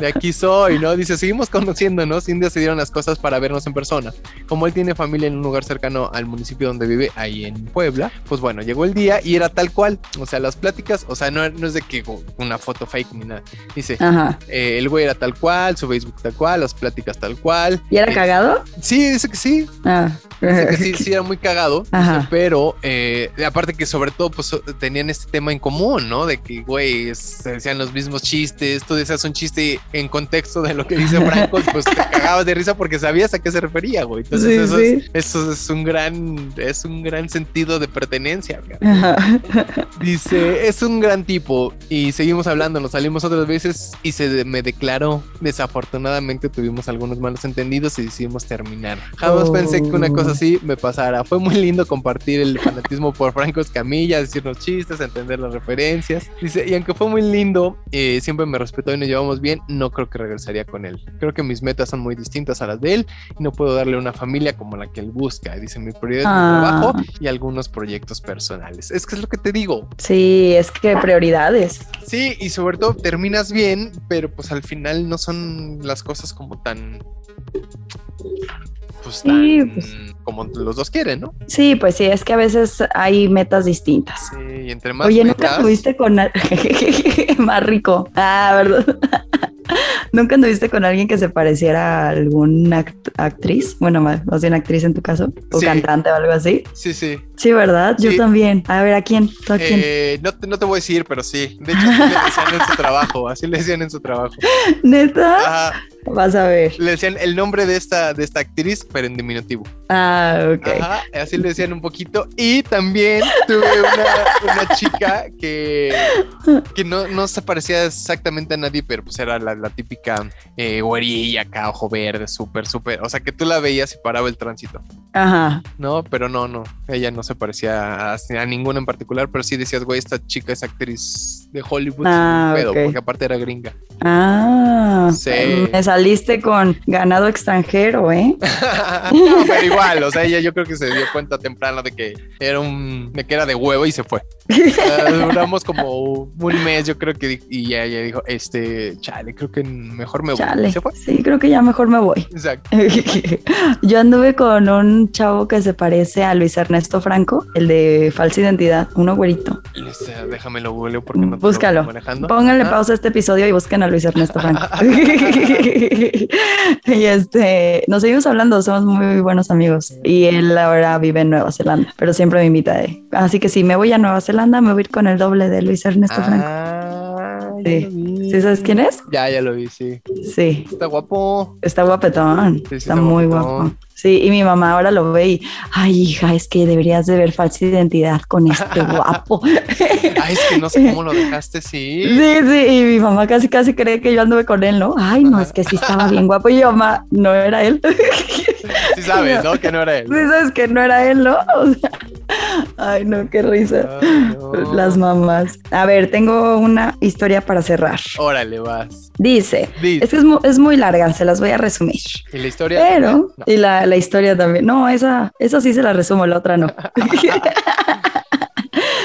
de aquí soy, ¿no? Dice, seguimos conociéndonos día se dieron las cosas para vernos en persona. Como él tiene familia en un lugar cercano al municipio donde vive, ahí en Puebla, pues bueno, llegó el día y era tal cual. O sea, las pláticas, o sea, no, no es de que una foto fake ni nada. Dice, eh, el güey era tal cual, su Facebook tal cual, las pláticas tal cual. ¿Y era Eh, cagado? Sí, dice que sí. Ah. Dice que sí, sí era muy cagado. Dice, pero eh, aparte que sobre todo pues tenían este tema en común, ¿no? De que, güey, se decían los mismos chistes, tú decías un chiste en contexto de lo que dice Franco, pues te cagabas de risa porque sabías a qué se refería, güey. Entonces Sí, eso, sí. Es, eso es un gran, es un gran sentido de pertenencia. Dice, es un gran tipo y seguimos hablando, nos salimos otras veces y se me declaró. Desafortunadamente tuvimos algunos malos entendidos y decidimos terminar. Jamás Oh. pensé que una cosa así me pasara. Fue muy lindo compartir el fanatismo por Franco Escamilla, decirnos chistes, entender las referencias. Dice, y aunque fue muy lindo, eh, siempre me respetó y nos llevamos bien, no creo que regresaría con él. Creo que mis metas son muy distintas a las de él y no puedo darle una familia como la que él busca. Dice, mi prioridad es mi Ah. trabajo y algunos proyectos personales. Es que es lo que te digo. Sí, es que prioridades. Sí, y sobre todo terminas bien, pero pues al final no son las cosas como tan. Pues tan. Sí, pues. Como los dos quieren, ¿no? Sí, pues sí, es que a veces hay metas distintas. Sí, y entre más. Oye, ¿nunca anduviste con más rico? Ah, ¿verdad? ¿Nunca anduviste con alguien que se pareciera a alguna act- actriz? Bueno, más más bien actriz en tu caso, o Sí. cantante o algo así. Sí, sí. Sí, ¿verdad? Yo también. A ver, ¿a quién? ¿Tú a quién? Eh, no, te, no te voy a decir, pero sí. De hecho, así le decían en su trabajo. Así le decían en su trabajo. ¿Neta? Ajá, Vas a ver. le decían el nombre de esta, de esta actriz, pero en diminutivo. Ah, ok. Ajá, así le decían un poquito. Y también tuve una, una chica que, que no, no se parecía exactamente a nadie, pero pues era la, la típica eh, güerilla acá, ojo verde, súper, súper. O sea, que tú la veías y paraba el tránsito, Ajá. ¿no? Pero no, no, ella no se parecía a, a ninguna en particular, pero sí decías, güey, esta chica es actriz de Hollywood, Ah, pedo, porque aparte era gringa. Ah, Sí. me saliste con ganado extranjero, ¿eh? no, pero igual, o sea, ella yo creo que se dio cuenta temprano de que era un, de que era de huevo y se fue. Ah, duramos como un mes, yo creo que, y ya ella dijo, este, chale, creo que mejor me voy. Chale. Se fue. Sí, creo que ya mejor me voy. Exacto. Yo anduve con un chavo que se parece a Luis Ernesto Franco, el de falsa identidad, uno güerito. Este, déjamelo googleo porque no te lo Búscalo. manejando. Pónganle Ajá. pausa a este episodio y busquen a Luis Ernesto Franco. y este, nos seguimos hablando, somos muy buenos amigos. Y él ahora vive en Nueva Zelanda, pero siempre me invita. eh. Así que si me voy a Nueva Zelanda, me voy a ir con el doble de Luis Ernesto Franco. Ah, ya Sí, lo vi. ¿Sí sabes quién es? Ya, ya lo vi, sí. Sí. Está guapo. Está guapetón. Sí, sí, está, muy guapo. Sí, y mi mamá ahora lo ve y, ay, hija, es que deberías de ver falsa identidad con este guapo. ay, es que no sé cómo lo dejaste, sí. Sí, sí, y mi mamá casi, casi cree que yo anduve con él, ¿no? Ay, no, es que sí estaba bien guapo. Y yo, mamá, no era él. Sí sabes, ¿no? Que no era él. Sí sabes que no era él, ¿no? O sea, ay, no, qué risa. Ay, no. Las mamás. A ver, tengo una historia para cerrar. Órale, vas. Dice, Dice. es que es muy, es muy, larga, se las voy a resumir. ¿Y la historia? Pero, no. y la, la, historia también. No, esa, esa sí se la resumo, la otra no.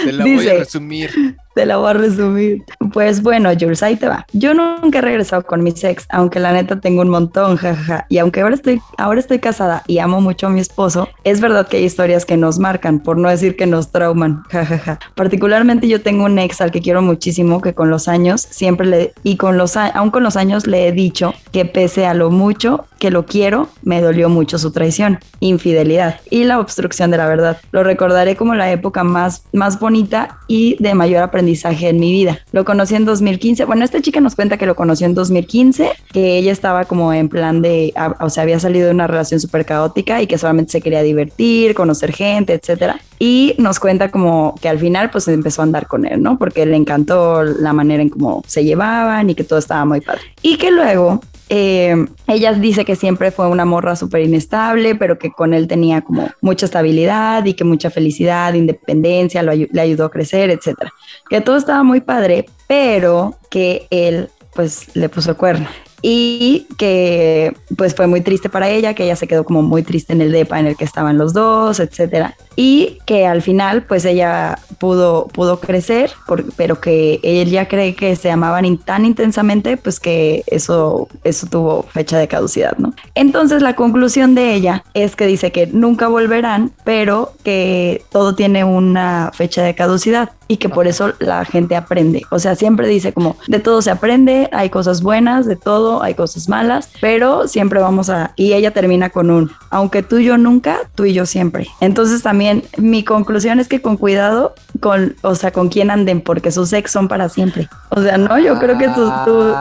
Te la Dice, voy a resumir. Te la voy a resumir. Pues bueno, Jules, ahí te va. Yo nunca he regresado con mi ex, aunque la neta tengo un montón, jajaja. Y aunque ahora estoy, ahora estoy casada y amo mucho a mi esposo, es verdad que hay historias que nos marcan, por no decir que nos trauman, jajaja. Particularmente yo tengo un ex al que quiero muchísimo, que con los años siempre le, y con los, aún con los años le he dicho que pese a lo mucho que lo quiero, me dolió mucho su traición, infidelidad y la obstrucción de la verdad. Lo recordaré como la época más, más bonita y de mayor aprendizaje en mi vida. Lo conocí en 2015. Bueno, esta chica nos cuenta que lo conoció en 2015, que ella estaba como en plan de, o sea, había salido de una relación súper caótica y que solamente se quería divertir, conocer gente, etcétera. Y nos cuenta como que al final pues empezó a andar con él, ¿no? Porque le encantó la manera en cómo se llevaban y que todo estaba muy padre. Y que luego eh, ella dice que siempre fue una morra súper inestable, pero que con él tenía como mucha estabilidad y que mucha felicidad, independencia, lo, le ayudó a crecer, etcétera. Que todo estaba muy padre, pero que él pues le puso el cuerno y que pues fue muy triste para ella, que ella se quedó como muy triste en el depa en el que estaban los dos, etcétera, y que al final pues ella pudo pudo crecer, por, pero que ella cree que se amaban tan intensamente pues que eso eso tuvo fecha de caducidad, ¿no? Entonces la conclusión de ella es que dice que nunca volverán, pero que todo tiene una fecha de caducidad y que por eso la gente aprende. O sea, siempre dice como de todo se aprende, hay cosas buenas, de todo, hay cosas malas, pero siempre vamos a... Y ella termina con un, aunque tú y yo nunca, tú y yo siempre. Entonces también mi conclusión es que con cuidado, con, o sea, con quién anden, porque sus ex son para siempre. O sea, no, yo creo que tu, tu,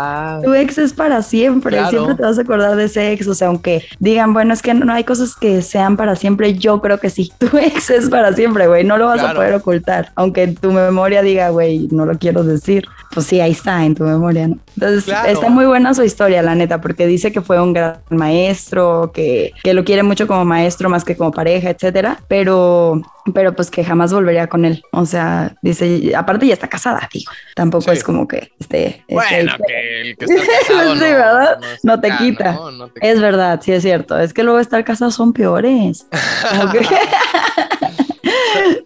tu ex es para siempre, claro. siempre te vas a acordar de ese ex, o sea, aunque digan, bueno, es que no, no hay cosas que sean para siempre, yo creo que sí, tu ex es para siempre, güey, no lo vas claro. a poder ocultar, aunque tu memoria diga, güey, no lo quiero decir, pues sí, ahí está en tu memoria, ¿no? Entonces, claro. está muy buena su historia, la neta, porque dice que fue un gran maestro, que, que lo quiere mucho como maestro más que como pareja, etcétera, pero pero pues que jamás volvería con él. O sea, dice, aparte ya está casada, digo. Tampoco sí. es como que esté. Bueno, que el que está casado sí, no, ¿verdad? No, no te acá, quita. No, es verdad, sí es cierto. Es que luego estar casados son peores.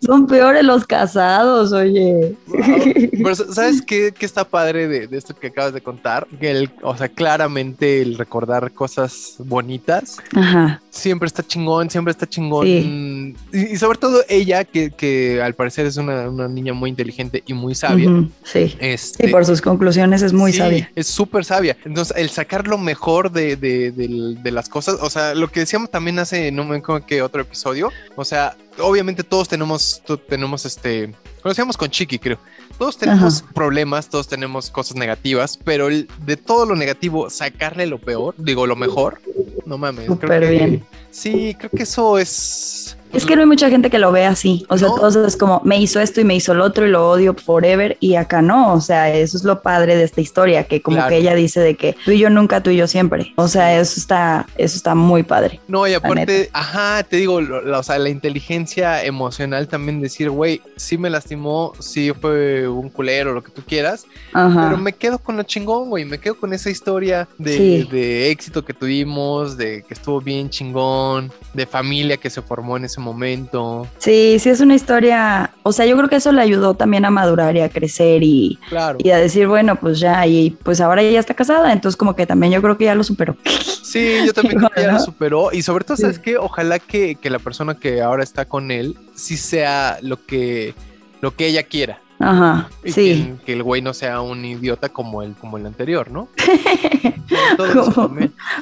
Son peores los casados, oye. Wow. Pero ¿sabes qué, qué está padre de, de, esto que acabas de contar? Que el, o sea, claramente el recordar cosas bonitas Ajá. Siempre está chingón, siempre está chingón. Sí. Y, y, sobre todo ella, que, que al parecer es una, una, niña muy inteligente y muy sabia. Uh -huh. Sí. Este, sí, por sus conclusiones es muy sí, sabia. Es súper sabia. Entonces, el sacar lo mejor de, de, de, de, las cosas, o sea, lo que decíamos también hace, no me acuerdo qué otro episodio, o sea, obviamente todos tenemos, tenemos este, conocíamos con Chiqui, creo. Todos tenemos Ajá. problemas, todos tenemos cosas negativas, pero el, de todo lo negativo, sacarle lo peor, digo, lo mejor, no mames. Súper bien. Sí, creo que eso es... Es que no hay mucha gente que lo ve así. O sea, no. todos es como, me hizo esto y me hizo lo otro y lo odio forever. Y acá no. O sea, eso es lo padre de esta historia, que como claro. que ella dice de que tú y yo nunca, tú y yo siempre. O sea, eso está, eso está muy padre. No, y aparte, ajá, te digo, la, o sea, la inteligencia emocional también decir, güey, sí me lastimó, sí fue un culero, lo que tú quieras. Ajá. Pero me quedo con lo chingón, güey. Me quedo con esa historia de, sí. de éxito que tuvimos, de que estuvo bien chingón, de familia que se formó en ese momento. Sí, sí es una historia, o sea, yo creo que eso le ayudó también a madurar y a crecer y, claro. y a decir, bueno, pues ya, y pues ahora ella está casada, entonces como que también yo creo que ya lo superó. Sí, yo también creo que ya lo superó y sobre todo, ¿sabes sí. qué? Ojalá que, que la persona que ahora está con él sí sea lo que, lo que ella quiera. Ajá, Y sí. Que, que el güey no sea un idiota como el, como el anterior, ¿no? Como-.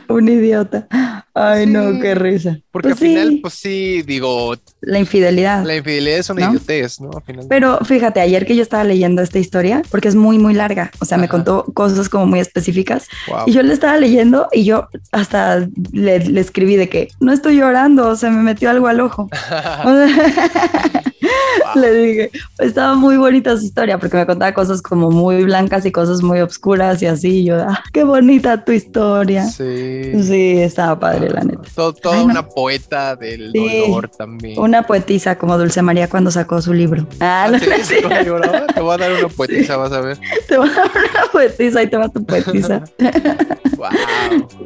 Un idiota. Ay, Sí. no, qué risa. Porque Pues al final, sí, pues sí, digo, la infidelidad. la infidelidad es una ¿No? idiotez, ¿no? Al final. Pero fíjate, ayer que yo estaba leyendo esta historia, porque es muy, muy larga, o sea, me contó cosas como muy específicas, Wow. y yo le estaba leyendo y yo hasta le, le escribí de que no estoy llorando, se me metió algo al ojo. Le dije, estaba muy bonita su historia porque me contaba cosas como muy blancas y cosas muy oscuras y así. Y yo, ah, qué bonita tu historia. sí. Sí, estaba padre, la neta. Todo- toda Ay, no. una poeta del Sí. dolor también. Una poetisa como Dulce María cuando sacó su libro. Ah, no, no sí, lloraba. Te voy a dar una poetisa, vas a ver. Te va a dar una poetisa y te va tu poetisa. Wow.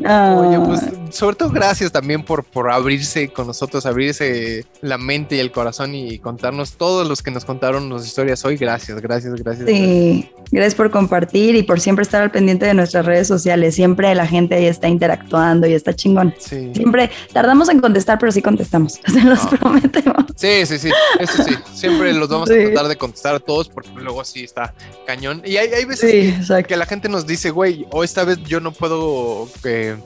Ah. Oye, pues sobre todo gracias también por, por abrirse con nosotros, abrirse la mente y el corazón y contarnos todos los que nos contaron las historias hoy. Gracias, gracias, gracias. Sí, gracias por compartir y por siempre estar al pendiente de nuestras redes sociales. Siempre la gente ahí está interactuando y está chingón. Sí. Siempre tardamos en contestar, pero sí contestamos. Se los Ah. prometemos. Sí, sí, sí, eso sí. Siempre los vamos Sí. a tratar de contestar a todos porque luego sí está cañón. Y hay, hay veces Sí, que, exacto. que la gente nos dice, güey, o esta vez yo no puedo, eh,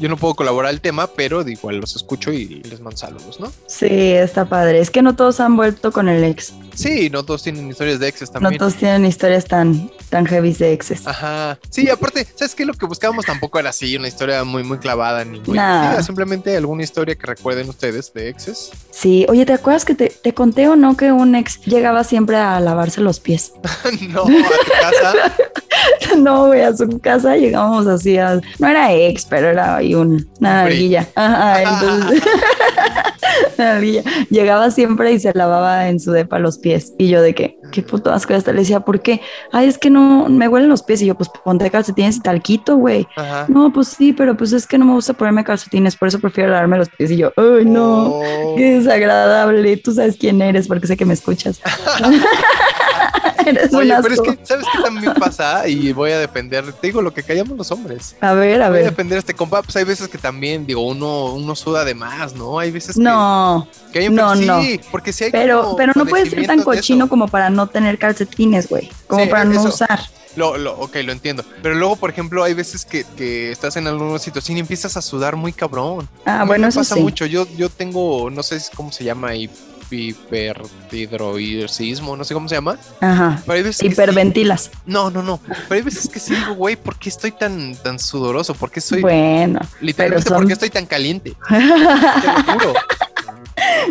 yo no puedo colaborar el tema, pero de igual los escucho y les mando saludos, ¿no? Sí, está padre. Es que no todos han vuelto con el ex. Sí, no todos tienen historias de exes No también. todos tienen historias tan, tan heavy de exes. Ajá. Sí, aparte, ¿sabes qué? Lo que buscábamos tampoco era así, una historia muy, muy clavada ni muy. Nah. simplemente alguna historia que recuerden ustedes de exes. Sí, oye, ¿te acuerdas que te, te conté o no que un ex llegaba siempre a lavarse los pies? no, a tu casa. no, güey, a su casa llegábamos así a... No era ex, pero era ahí un, una Break. arguilla. Ajá, entonces... una. Llegaba siempre y se lavaba en su depa los pies. Y yo de que, qué puto asco. Hasta le decía, ¿por qué? Ay, es que no, me huelen los pies. Y yo, pues ponte calcetines y talquito, güey. No, pues sí, pero pues es que no me gusta ponerme calcetines, por eso prefiero lavarme los pies. Y yo, ay, no. Oh. Qué desagradable. Tú sabes quién eres porque sé que me escuchas. eres Oye, un pero es que, ¿sabes qué también pasa? Y voy a defender, te digo lo que callamos los hombres. A ver, a Voy a ver. defender a este compa, pues hay veces que también, digo, uno, uno suda de más, ¿no? Hay veces que, No, que hay no, sí, no. porque sí hay pero, como pero no puede ser tan cochino como para no tener calcetines, güey. Como Sí, para no eso. usar. Lo, lo, ok, lo entiendo. Pero luego, por ejemplo, hay veces que, que estás en alguna situación y empiezas a sudar muy cabrón. Ah, bueno, me eso pasa sí. mucho. Yo, yo tengo, no sé cómo se llama, hip- hiperhidroidismo, no sé cómo se llama. Ajá. Pero hay veces que sí- Hiperventilas. No, no, no. Pero hay veces que sí digo, güey, ¿por qué estoy tan, tan sudoroso? ¿Por qué soy, Bueno. literalmente, son- por qué estoy tan caliente? Te lo juro.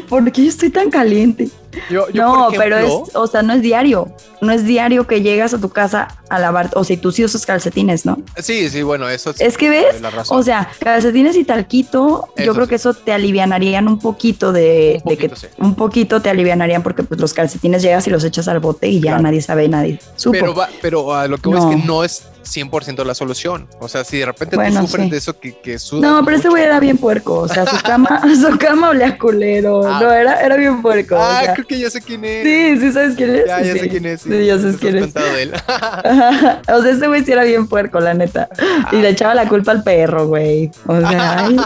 ¿Por qué yo estoy tan caliente? Yo, yo, no, pero es, o sea, no es diario. No es diario que llegas a tu casa a lavar, o si tú sí usas calcetines, ¿no? Sí, sí, bueno, eso sí Es que ves, es la razón. o sea, calcetines y talquito, Eso yo creo sí. que eso te alivianarían un poquito de, Un de que sí. un poquito te alivianarían porque pues los calcetines llegas y los echas al bote y ya Claro. nadie sabe, nadie supo. Pero, va, pero a lo que voy No. es que no es 100% la solución. O sea, si de repente Bueno, tú sufres sí. de eso que, que sudas no, pero ese güey era bien puerco, o sea, su cama, su cama olía culero, Ah. no, era, era bien puerco. o Ah, sea. Que ya sé quién es. sí, sí sabes quién es. Ya, ya Sí. sé quién es. Sí, ya sabes quién es. contado de él. Ajá. O sea, ese güey sí era bien puerco, la neta. Y le echaba la culpa al perro, güey. O sea, ay.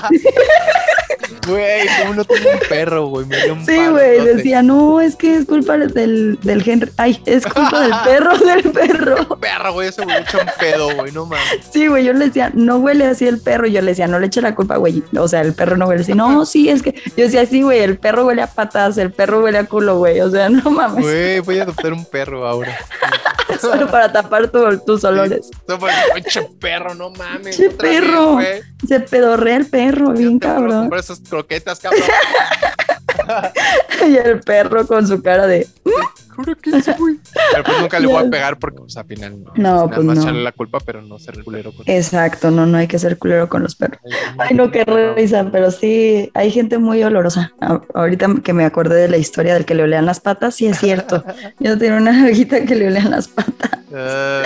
Güey, ¿cómo no tengo un perro, güey? Me dio un sí, güey. Decía, no, es que es culpa del, del Henry. Ay, es culpa del perro, del perro. Perro, güey, ese güey echa un pedo, güey, no mames. Sí, güey, yo le decía, no huele así el perro. Y yo le decía, no le eche la culpa, güey. O sea, el perro no huele así. No, sí, es que yo decía, sí, güey, el perro huele a patas, el perro huele a culo, güey. O sea, no mames. Güey, voy a adoptar un perro ahora. Solo para tapar tu- tus olores. No, pinche perro, no mames. Che, vez, perro. Se pedorrea el perro, bien cabrón. comprar esas croquetas, cabrón. Y el perro con su cara de. Güey. Pero pues nunca le voy a pegar porque, pues, al final no. No, nada pues más no. echarle la culpa, pero no ser culero con Exacto, no, no hay que ser culero con los perros. Ay, no, qué risa, pero sí, hay gente muy olorosa. Ahorita que me acordé de la historia del que le olean las patas, sí es cierto. Yo tenía una viejita que le olean las patas. Ah,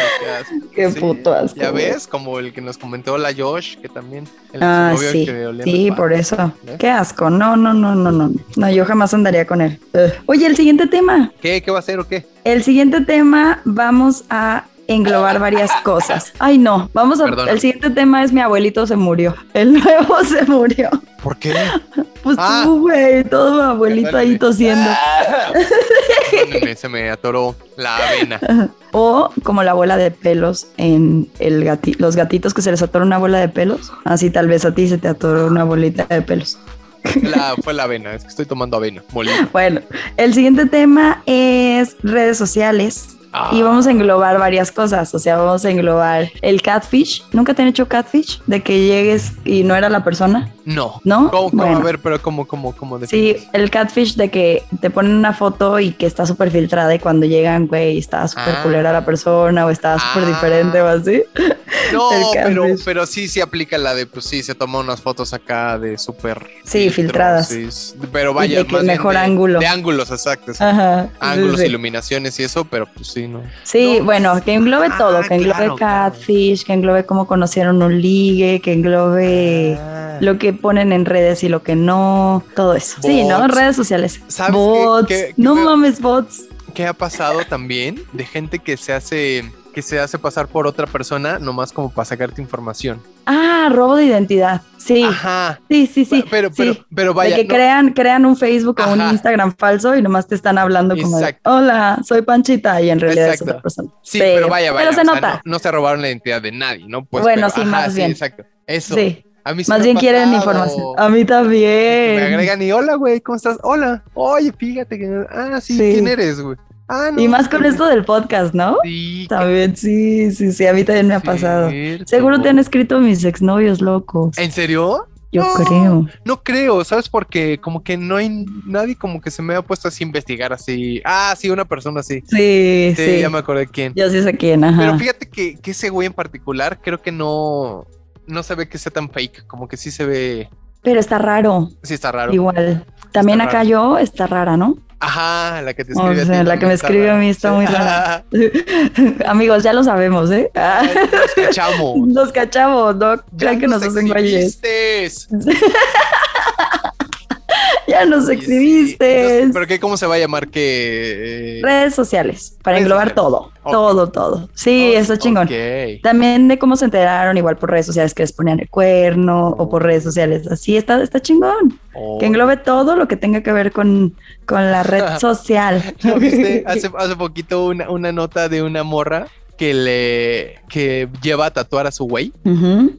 qué puto asco, Ya ves, como el que nos comentó la Josh, que también. El Ah, novio sí, que sí, por eso. ¿Ves? Qué asco. No, no, no, no, no. No, yo jamás andaría con él. Ugh. Oye, el siguiente tema. ¿Qué? ¿Qué va a hacer o qué? El siguiente tema vamos a englobar varias cosas. Ay, no, vamos a... El siguiente tema es mi abuelito se murió. El nuevo se murió. ¿Por qué? Pues Ah. tú, güey, todo mi abuelito ahí tosiendo. Perdónenme, se me atoró la avena. O como la bola de pelos en el gati los gatitos que se les atora una bola de pelos. Así tal vez a ti se te atoró una bolita de pelos. La, fue la avena, es que estoy tomando avena, molida. Bueno, el siguiente tema es redes sociales. Ah. Y vamos a englobar varias cosas, o sea, vamos a englobar el catfish. ¿Nunca te han hecho catfish? De que llegues y no era la persona, No. ¿no? ¿Cómo, cómo? Bueno. A ver, pero ¿cómo, cómo, cómo? Sí, el catfish de que te ponen una foto y que está súper filtrada y cuando llegan, güey, está súper Ah. culera la persona o está súper Ah. diferente o así. No, pero, pero sí, sí aplica la de, pues sí, se toma unas fotos acá de súper... Sí, filtradas. sí, pero vaya, de que más bien mejor de- ángulo. De ángulos, exacto. Ajá. Ángulos, sí, sí. iluminaciones y eso, pero pues sí, no. Sí, No. bueno, que englobe Ah, todo, que englobe claro, claro. catfish, que englobe cómo conocieron un ligue, que englobe Ah. lo que ponen en redes y lo que no, todo eso. Sí, ¿no? Redes sociales. ¿Sabes bots. qué- qué no me- mames, bots. ¿Qué ha pasado también de gente que se hace que se hace pasar por otra persona nomás como para sacarte información? Ah, robo de identidad. Sí, Ajá. sí, sí, sí. pero, pero, sí. pero vaya, de que no- crean, crean un Facebook o un. Instagram falso y nomás te están hablando como de, hola, soy Panchita y en realidad es otra persona. Sí, pero vaya, vaya. Pero se o sea, nota. no, no se robaron la identidad de nadie, ¿no? Pues, Bueno, pero- sí, más bien. exacto. Eso. Sí, A mí sí más bien quieren información. A mí también. Me agregan y hola, güey, ¿cómo estás? Hola. Oye, fíjate que. Ah, sí, Sí. ¿quién eres, güey? Ah, no. Y más con esto del podcast, ¿no? Sí. También, sí, sí, sí, a mí también me ha pasado. cierto. Seguro te han escrito mis exnovios locos. ¿En serio? Yo No, creo. No creo, ¿sabes? Porque como que no hay nadie como que se me ha puesto así a investigar así. Ah, sí, una persona así. Sí, Sí, sí. ya me acordé quién. Yo sí sé quién, ajá. Pero fíjate que, que ese güey en particular creo que no, no se ve que sea tan fake. Como que sí se ve. Pero está raro, Sí está raro. igual. También Está acá raro. yo está rara, ¿no? Ajá, la que te O escribe. a sea, ti la que me escribe a mí está muy rara. Amigos, ya lo sabemos, ¿eh? Nos cachamos. Nos cachamos, ¿no? Ya Crean que nos hacen güeyes. Ya nos Sí, sí. exhibiste. ¿Pero qué? ¿Cómo se va a llamar que...? eh, Redes sociales, para Redes englobar sociales. todo, todo, todo. Sí, oh, está chingón. También de cómo se enteraron, igual por redes sociales que les ponían el cuerno o por redes sociales. Así está, está chingón. Oh. Que englobe todo lo que tenga que ver con, con la red social. ¿No viste? Hace, hace poquito una, una nota de una morra que le que lleva a tatuar a su güey.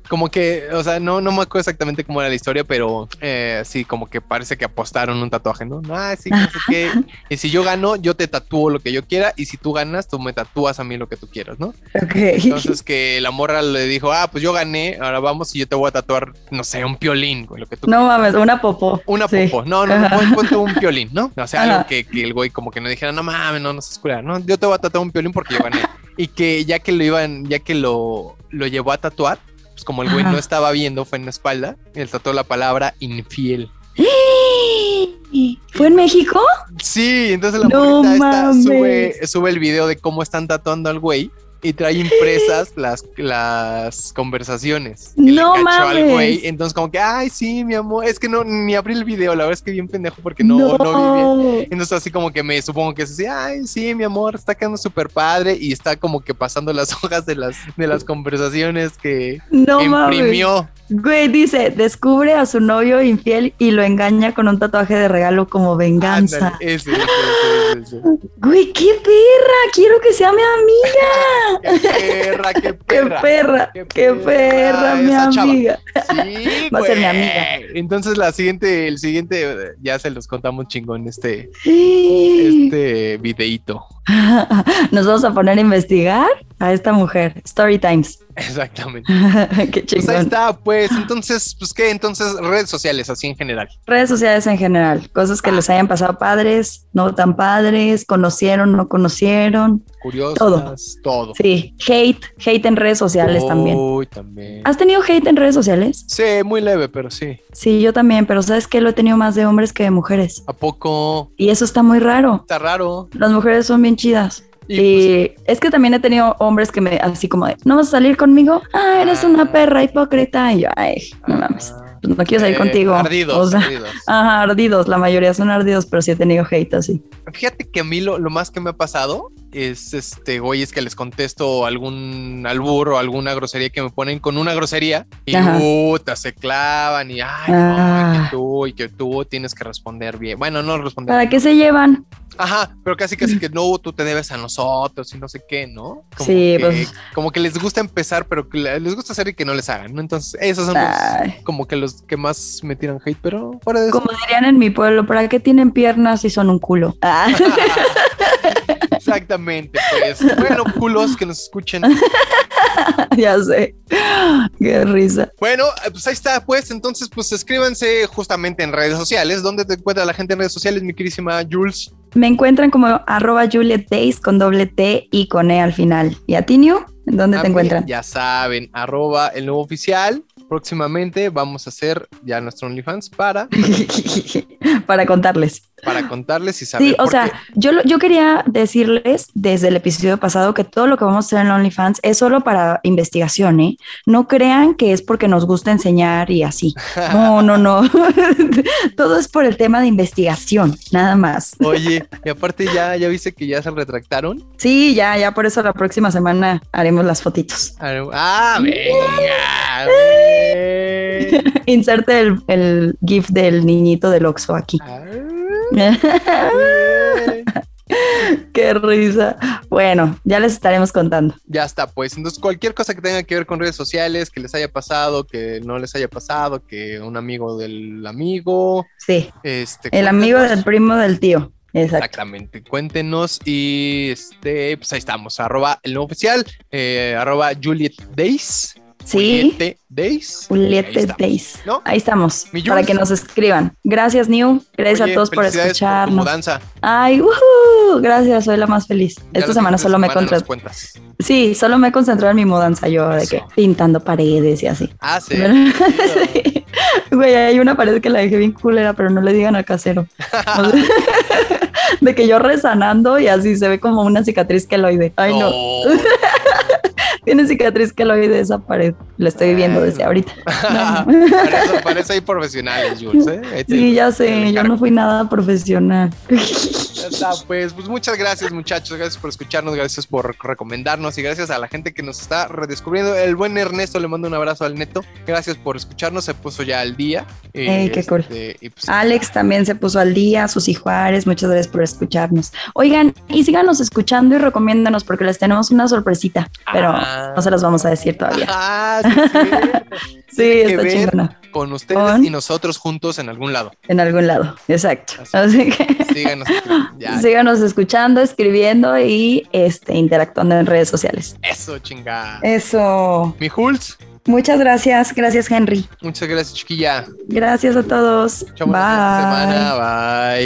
Como que, o sea, no, no me acuerdo exactamente cómo era la historia, pero eh, sí, como que parece que apostaron un tatuaje, ¿no? Ah, sí, no sé qué. Y si yo gano, yo te tatúo lo que yo quiera. Y si tú ganas, tú me tatúas a mí lo que tú quieras, ¿no? Ok. Entonces que la morra le dijo, ah, pues yo gané, ahora vamos y yo te voy a tatuar, no sé, un piolín, güey, lo que tú No mames, una popó. una Sí. popo. No, no, no, ponte un piolín, ¿no? O sea, Ajá. algo que, que el güey como que no dijera, no mames, no, no se escura, no, yo te voy a tatuar un piolín porque yo gané. Y que ya que lo iban, ya que lo, lo llevó a tatuar, pues como el güey Ajá. no estaba viendo, fue en la espalda, él tatuó la palabra infiel. ¿Fue en México? Sí, entonces la No esta sube, sube el video de cómo están tatuando al güey y trae impresas las, las conversaciones. que No le cachó al mames. güey. Entonces, como que, ay, sí, mi amor. Es que no, ni abrí el video, la verdad es que bien pendejo porque no, no, vi bien. Entonces así como que me supongo que es así, ay, sí, mi amor, está quedando súper padre y está como que pasando las hojas de las, de las conversaciones que No mames. Güey, dice, descubre a su novio infiel y lo engaña con un tatuaje de regalo como venganza. Ándale, ese, ese. Güey, qué perra, quiero que sea mi amiga. Qué perra, qué Qué perra. perra, Qué perra perra, mi amiga. Sí, Va a ser mi amiga. Entonces la siguiente, el siguiente, ya se los contamos chingón este, Sí. este videíto. Nos vamos a poner a investigar a esta mujer. Story Times. Exactamente. qué Pues ahí chingón. está, pues. Entonces, pues qué, entonces redes sociales, así en general. Redes sociales en general, cosas que les hayan pasado padres, no tan padres, conocieron, no conocieron. Curiosas, Todo. todo. Sí, hate, hate en redes sociales también. Uy, también. ¿Has tenido hate en redes sociales? Sí, muy leve, pero sí. Sí, yo también, pero sabes que lo he tenido más de hombres que de mujeres. ¿A poco? Y eso está muy raro. Está raro. Las mujeres son bien chidas. Y, Y es que también he tenido hombres que me, así como de, ¿no vas a salir conmigo? Ah, eres Ah. una perra hipócrita. Y yo, ay, no mames. Ah, pues no quiero salir Eh, contigo. Ardidos, O sea, ardidos. Ajá, ardidos, la mayoría son ardidos, pero sí he tenido hate así. Fíjate que a mí lo, lo más que me ha pasado es este, güey, es que les contesto algún albur o alguna grosería que me ponen con una grosería y puta, se clavan y ay, Ah. no, que tú y que tú tienes que responder bien. Bueno, no responder. ¿Para qué se llevan? Ajá, pero casi casi que no, tú te debes a nosotros y no sé qué, ¿no? Como Sí, que, pues. Como que les gusta empezar, pero que le- les gusta hacer y que no les hagan, ¿no? Entonces, esos son los- como que los que más me tiran hate, pero fuera de eso. Como dirían en mi pueblo, ¿para qué tienen piernas si son un culo? Ah. Exactamente, pues. Bueno, culos que nos escuchen. ya sé. Qué risa. Bueno, eh, pues ahí está, pues. Entonces, pues escríbanse justamente en redes sociales. ¿Dónde te encuentra la gente en redes sociales, mi querísima Jules? Me encuentran como arroba Juliet Days con doble T y con E al final. ¿Y a ti, New? ¿En dónde A te mí, encuentran? Ya saben, arroba el nuevo oficial. Próximamente vamos a hacer ya nuestro OnlyFans para, Para contarles. Para contarles y saber. Sí, o sea, qué. yo, yo quería decirles desde el episodio pasado que todo lo que vamos a hacer en OnlyFans es solo para investigación, ¿eh? No crean que es porque nos gusta enseñar y así. No, no, no. todo es por el tema de investigación, nada más. Oye, y aparte ya, ya viste que ya se retractaron. Sí, ya, ya por eso la próxima semana haremos las fotitos. Ah, venga. Inserte el, el GIF del niñito del Oxxo aquí. Ah. Qué risa. Bueno, ya les estaremos contando. Ya está, pues. Entonces, cualquier cosa que tenga que ver con redes sociales, que les haya pasado, que no les haya pasado, que un amigo del amigo, Sí, este. el amigo del primo del tío. Exacto. Exactamente, cuéntenos y este, pues ahí estamos, arroba el nuevo oficial, eh, arroba Juliet Days. Sí. Juliette Days. Juliette Ahí estamos, Days. ¿no? Ahí estamos, Mi para que nos escriban. Gracias, New. Gracias Oye, a todos por escucharnos. mudanza. Ay, ujú, gracias, soy la más feliz. Ya Esta semana solo me semana nos concentré. Sí, solo me he concentrado en mi mudanza yo, de que pintando paredes y así. Ah, sí. Sí. Güey, hay una pared que la dejé bien culera, pero no le digan al casero. De que yo resanando y así se ve como una cicatriz queloide. Ay, no. Tiene cicatriz queloide esa pared. La estoy viendo desde ahorita. No. para, eso, hay profesionales, Jules. ¿eh? Sí, ya sé, yo no fui nada profesional. Está, pues, pues muchas gracias muchachos, gracias por escucharnos, gracias por recomendarnos y gracias a la gente que nos está redescubriendo. El buen Ernesto le mando un abrazo al neto, gracias por escucharnos, se puso ya al día. Ey, qué cool. este, y pues, Alex también se puso al día, Susi Juárez, muchas gracias por escucharnos. Oigan, y síganos escuchando y recomiéndanos porque les tenemos una sorpresita, pero Ah. No se las vamos a decir todavía. Ah, sí. Sí, está ver chingona. con ustedes Con- y nosotros juntos en algún lado. En algún lado, exacto. Así. Así que Síganos. Ya, síganos escuchando, escribiendo y este, interactuando en redes sociales. eso, chingada. Eso. Mi Jules, Muchas gracias. Gracias, Henry. muchas gracias, chiquilla. Gracias a todos. Chau, Bye. semana.